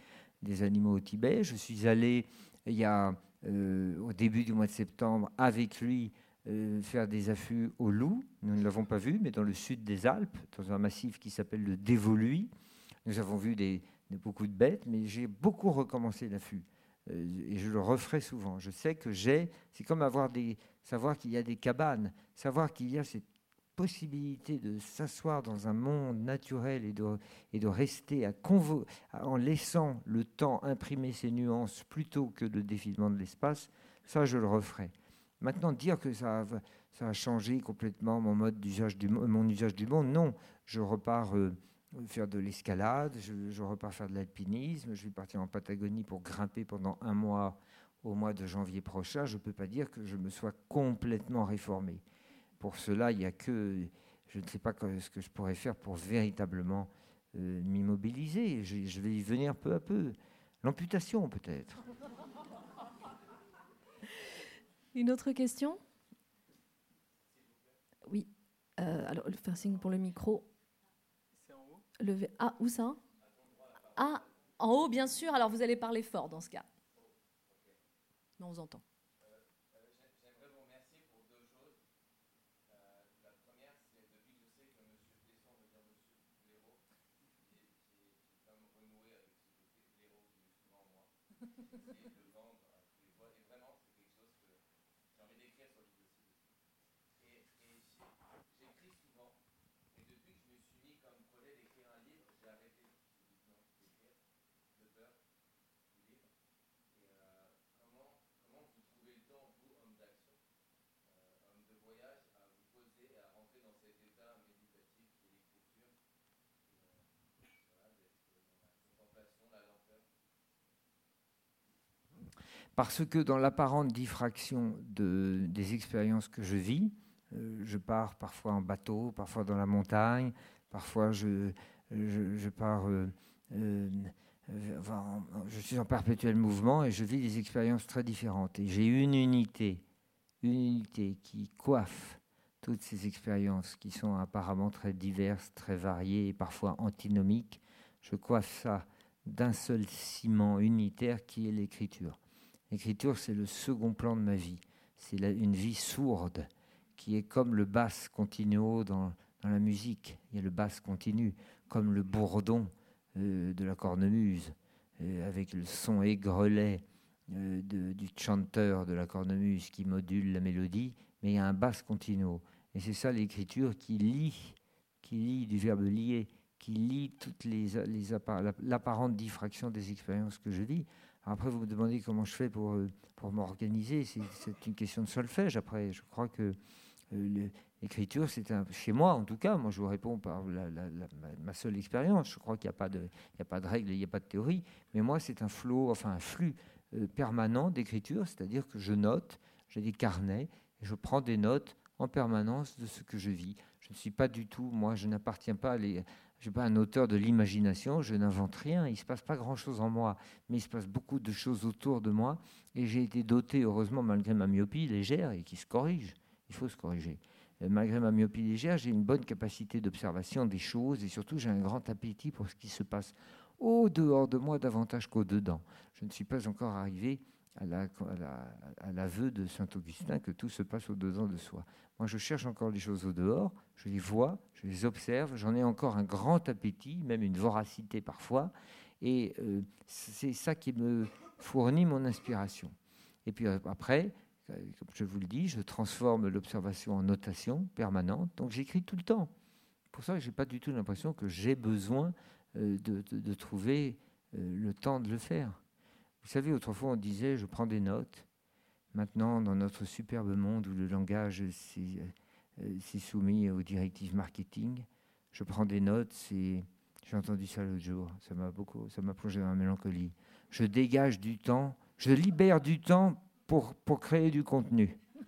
[SPEAKER 2] des, animaux au Tibet. Je suis allé, il y a, euh, au début du mois de septembre, avec lui, euh, faire des affûts au loup. Nous ne l'avons pas vu, mais dans le sud des Alpes, dans un massif qui s'appelle le Dévoluy. Nous avons vu beaucoup de bêtes, mais j'ai beaucoup recommencé l'affût. Euh, et je le referai souvent. Je sais que j'ai, c'est comme avoir des, savoir qu'il y a des cabanes, savoir qu'il y a cette possibilité de s'asseoir dans un monde naturel et de, et de rester à en laissant le temps imprimer ses nuances plutôt que le défilement de l'espace, ça je le referai. Maintenant, dire que ça a, ça a changé complètement mon mode d'usage du mon usage du monde, non. Je repars euh, faire de l'escalade, je, repars faire de l'alpinisme, je vais partir en Patagonie pour grimper pendant un mois au mois de janvier prochain. Je ne peux pas dire que je me sois complètement réformé. Pour cela, il n'y a que... Je ne sais pas ce que je pourrais faire pour véritablement euh, m'immobiliser. Je, vais y venir peu à peu. L'amputation peut-être.
[SPEAKER 1] Une autre question? Oui. Euh, alors, faire signe pour le micro. Ah, où ça Ah, en haut, bien sûr. Alors, vous allez parler fort dans ce cas. Non, on vous entend.
[SPEAKER 2] Parce que dans l'apparente diffraction de, des expériences que je vis, euh, je pars parfois en bateau, parfois dans la montagne, parfois je, je, pars, euh, euh, je suis en perpétuel mouvement et je vis des expériences très différentes. Et j'ai une unité, une unité qui coiffe toutes ces expériences qui sont apparemment très diverses, très variées et parfois antinomiques. Je coiffe ça d'un seul ciment unitaire qui est l'écriture. L'écriture, c'est le second plan de ma vie. C'est une vie sourde qui est comme le basse continuo dans, la musique. Il y a le basse continu, comme le bourdon euh, de la cornemuse, euh, avec le son aigrelet euh, du chanteur de la cornemuse qui module la mélodie, mais il y a un basse continuo. Et c'est ça l'écriture qui lit, qui lit du verbe lier, qui les, les l'apparente diffraction des expériences que je vis. Après, vous me demandez comment je fais pour, euh, pour m'organiser. C'est une question de solfège. Après, je crois que euh, l'écriture, c'est chez moi en tout cas, moi je vous réponds par ma seule expérience. Je crois qu'il n'y a, pas de, a pas de règles, il n'y a pas de théorie. Mais moi, c'est un flot, enfin un flux euh, permanent d'écriture, c'est-à-dire que je note, j'ai des carnets, et je prends des notes en permanence de ce que je vis. Je ne suis pas du tout, moi, je n'appartiens pas à les, je suis pas un auteur de l'imagination, je n'invente rien, il ne se passe pas grand-chose en moi, mais il se passe beaucoup de choses autour de moi, et j'ai été doté, heureusement, malgré ma myopie légère, et qui se corrige, il faut se corriger. malgré ma myopie légère, j'ai une bonne capacité d'observation des choses, et surtout j'ai un grand appétit pour ce qui se passe au dehors de moi davantage qu'au dedans. Je ne suis pas encore arrivé à l'aveu de saint Augustin que tout se passe au dedans de soi. Moi, je cherche encore les choses au dehors, je les vois, je les observe, j'en ai encore un grand appétit, même une voracité parfois, et euh, c'est ça qui me fournit mon inspiration. Et puis euh, après, euh, comme je vous le dis, je transforme l'observation en notation permanente, donc j'écris tout le temps. Pour ça, je n'ai pas du tout l'impression que j'ai besoin de, trouver le temps de le faire. Vous savez, autrefois on disait je prends des notes. Maintenant, dans notre superbe monde où le langage s'est euh, soumis aux directives marketing, je prends des notes. J'ai entendu ça l'autre jour. Ça m'a beaucoup, ça m'a plongé dans la mélancolie. Je dégage du temps, je libère du temps pour, pour créer du contenu.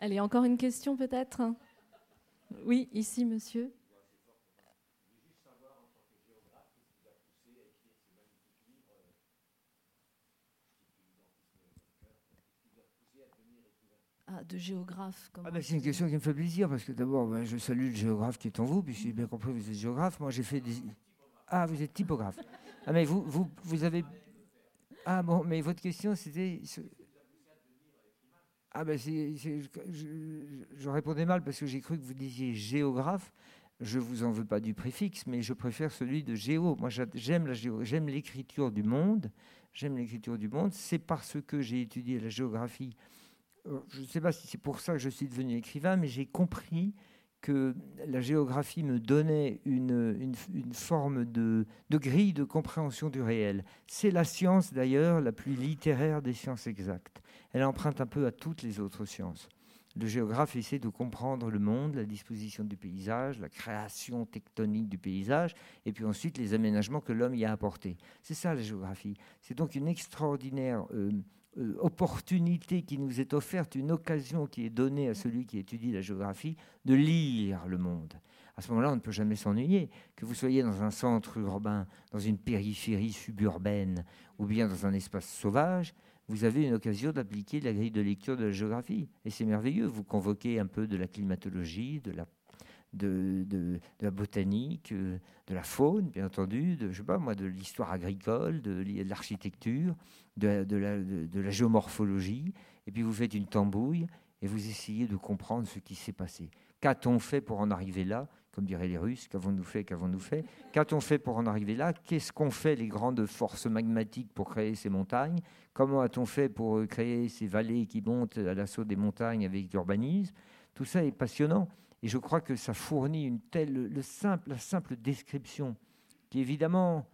[SPEAKER 1] Allez, encore une question peut-être? Oui, ici, monsieur. Ah, de géographe
[SPEAKER 2] ah ben, C'est une question qui me fait plaisir parce que d'abord, ben, je salue le géographe qui est en vous, puisque j'ai bien compris que vous êtes géographe. Moi, j'ai fait des. Ah, vous êtes typographe. Ah, mais vous, vous, vous avez. Ah, bon, mais votre question, c'était. Ah, ben, je, je, répondais mal parce que j'ai cru que vous disiez géographe. Je vous en veux pas du préfixe, mais je préfère celui de géo. Moi, j'aime j'aime l'écriture du monde. J'aime l'écriture du monde. C'est parce que j'ai étudié la géographie je ne sais pas si c'est pour ça que je suis devenu écrivain, mais j'ai compris que la géographie me donnait une, une, forme de, de, grille de compréhension du réel. C'est la science d'ailleurs la plus littéraire des sciences exactes. Elle emprunte un peu à toutes les autres sciences. Le géographe essaie de comprendre le monde, la disposition du paysage, la création tectonique du paysage, et puis ensuite les aménagements que l'homme y a apportés. C'est ça la géographie. C'est donc une extraordinaire euh, euh, opportunité qui nous est offerte, une occasion qui est donnée à celui qui étudie la géographie de lire le monde. À ce moment-là, on ne peut jamais s'ennuyer. Que vous soyez dans un centre urbain, dans une périphérie suburbaine ou bien dans un espace sauvage, vous avez une occasion d'appliquer la grille de lecture de la géographie. Et c'est merveilleux. Vous convoquez un peu de la climatologie, de la, de, la botanique, euh, de la faune, bien entendu, de, de l'histoire agricole, de, l'architecture, de, la géomorphologie. Et puis vous faites une tambouille et vous essayez de comprendre ce qui s'est passé. Qu'a-t-on fait pour en arriver là comme diraient les Russes, qu'avons-nous fait, qu'avons-nous fait Qu'a-t-on fait pour en arriver là Qu'est-ce qu'ont fait les grandes forces magmatiques pour créer ces montagnes Comment a-t-on fait pour créer ces vallées qui montent à l'assaut des montagnes avec l'urbanisme Tout ça est passionnant. Et je crois que ça fournit une telle, le simple, la simple description, qui évidemment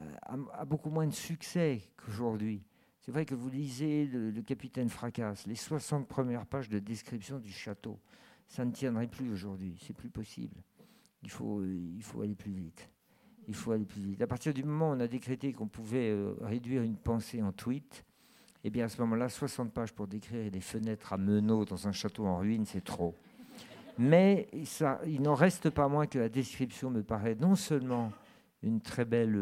[SPEAKER 2] euh, a, beaucoup moins de succès qu'aujourd'hui. C'est vrai que vous lisez le, Capitaine Fracasse, les 60 premières pages de description du château. Ça ne tiendrait plus aujourd'hui, c'est plus possible il faut, il faut aller plus vite. Il faut aller plus vite. À partir du moment où on a décrété qu'on pouvait euh, réduire une pensée en tweet, eh bien à ce moment-là, 60 pages pour décrire des fenêtres à meneaux dans un château en ruine, c'est trop. Mais ça, il n'en reste pas moins que la description me paraît non seulement une très belle,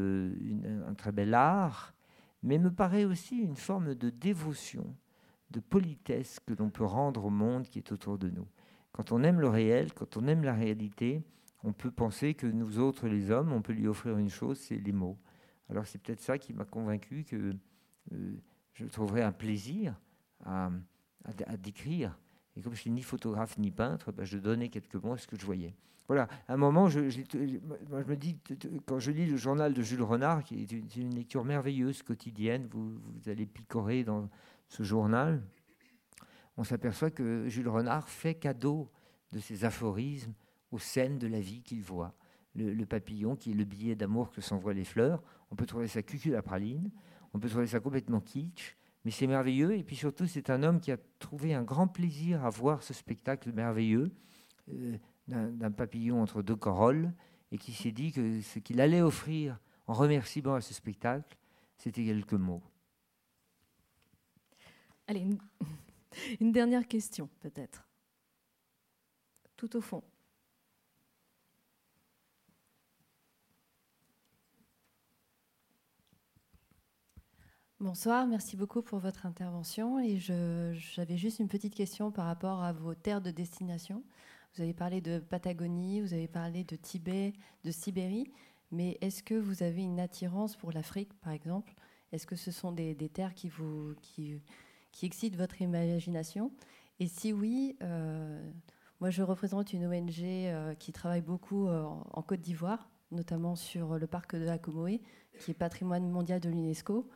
[SPEAKER 2] un très bel art, mais me paraît aussi une forme de dévotion, de politesse que l'on peut rendre au monde qui est autour de nous. Quand on aime le réel, quand on aime la réalité, on peut penser que nous autres, les hommes, on peut lui offrir une chose, c'est les mots. Alors c'est peut-être ça qui m'a convaincu que euh, je trouverais un plaisir à, décrire. Et comme je suis ni photographe ni peintre, ben, je donnais quelques mots à ce que je voyais. Voilà, à un moment, je, me dis, quand je lis le journal de Jules Renard, qui est une, lecture merveilleuse, quotidienne, vous, allez picorer dans ce journal, on s'aperçoit que Jules Renard fait cadeau de ses aphorismes aux scènes de la vie qu'il voit. Le, papillon qui est le billet d'amour que s'envoient les fleurs, on peut trouver ça cucul à praline, on peut trouver ça complètement kitsch, mais c'est merveilleux. Et puis surtout, c'est un homme qui a trouvé un grand plaisir à voir ce spectacle merveilleux euh, d'un papillon entre deux corolles et qui s'est dit que ce qu'il allait offrir en remerciement à ce spectacle, c'était quelques mots.
[SPEAKER 1] Allez, une dernière question peut-être. Tout au fond. Bonsoir, merci beaucoup pour votre intervention. Et j'avais juste une petite question par rapport à vos terres de destination. Vous avez parlé de Patagonie, vous avez parlé de Tibet, de Sibérie, mais est-ce que vous avez une attirance pour l'Afrique, par exemple? Est-ce que ce sont des, terres qui, vous, qui, qui, excitent votre imagination? Et si oui, euh, moi je représente une ONG euh, qui travaille beaucoup euh, en Côte d'Ivoire, notamment sur le parc de la Comoé, qui est patrimoine mondial de l'UNESCO.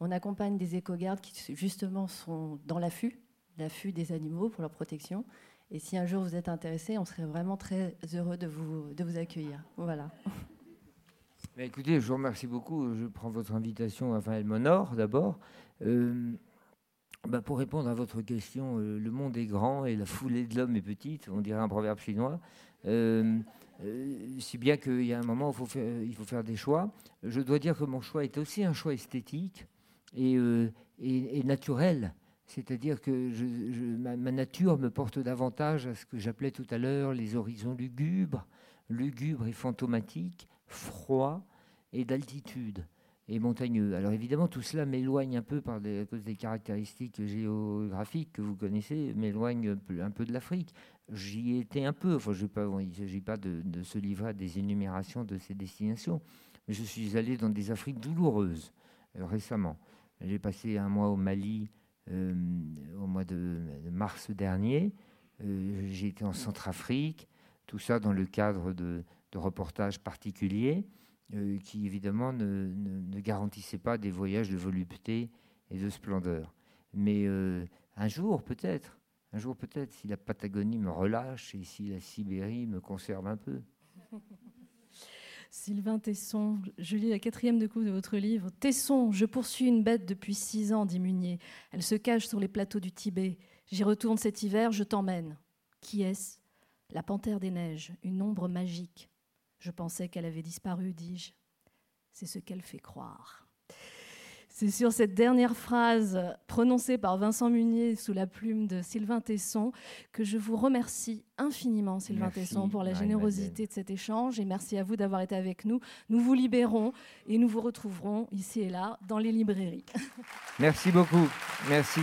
[SPEAKER 1] On accompagne des éco-gardes qui justement sont dans l'affût, l'affût des animaux pour leur protection. Et si un jour vous êtes intéressé, on serait vraiment très heureux de vous, de vous accueillir. Voilà.
[SPEAKER 2] écoutez, je vous remercie beaucoup. Je prends votre invitation, enfin, elle m'honore d'abord. Euh, bah, pour répondre à votre question, euh, le monde est grand et la foulée de l'homme est petite, on dirait un proverbe chinois. Euh, si bien qu'il y a un moment où il faut faire des choix. Je dois dire que mon choix est aussi un choix esthétique. Euh, et, et, naturel. C'est-à-dire que ma, nature me porte davantage à ce que j'appelais tout à l'heure les horizons lugubres, lugubres et fantomatiques, froids et d'altitude et montagneux. Alors évidemment, tout cela m'éloigne un peu par des, à cause des caractéristiques géographiques que vous connaissez, m'éloigne un peu de l'Afrique. J'y étais un peu, il ne s'agit pas de, de, se livrer à des énumérations de ces destinations, mais je suis allé dans des Afriques douloureuses euh, récemment. J'ai passé un mois au Mali euh, au mois de, mars dernier. Euh, j'ai été en Centrafrique, tout ça dans le cadre de, reportages particuliers euh, qui évidemment ne, ne, garantissaient pas des voyages de volupté et de splendeur. Mais un jour peut-être, un jour peut-être, si la Patagonie me relâche et si la Sibérie me conserve un peu.
[SPEAKER 1] Sylvain Tesson, je lis la quatrième de coupe de votre livre. Tesson, je poursuis une bête depuis six ans, dit Munier. Elle se cache sur les plateaux du Tibet. J'y retourne cet hiver, je t'emmène. Qui est-ce? La panthère des neiges, une ombre magique. Je pensais qu'elle avait disparu, dis-je. C'est ce qu'elle fait croire. C'est sur cette dernière phrase prononcée par Vincent Munier sous la plume de Sylvain Tesson que je vous remercie infiniment, Sylvain Tesson, pour la générosité de cet échange et merci à vous d'avoir été avec nous. Nous vous libérons et nous vous retrouverons ici et là dans les librairies.
[SPEAKER 2] Merci beaucoup. Merci.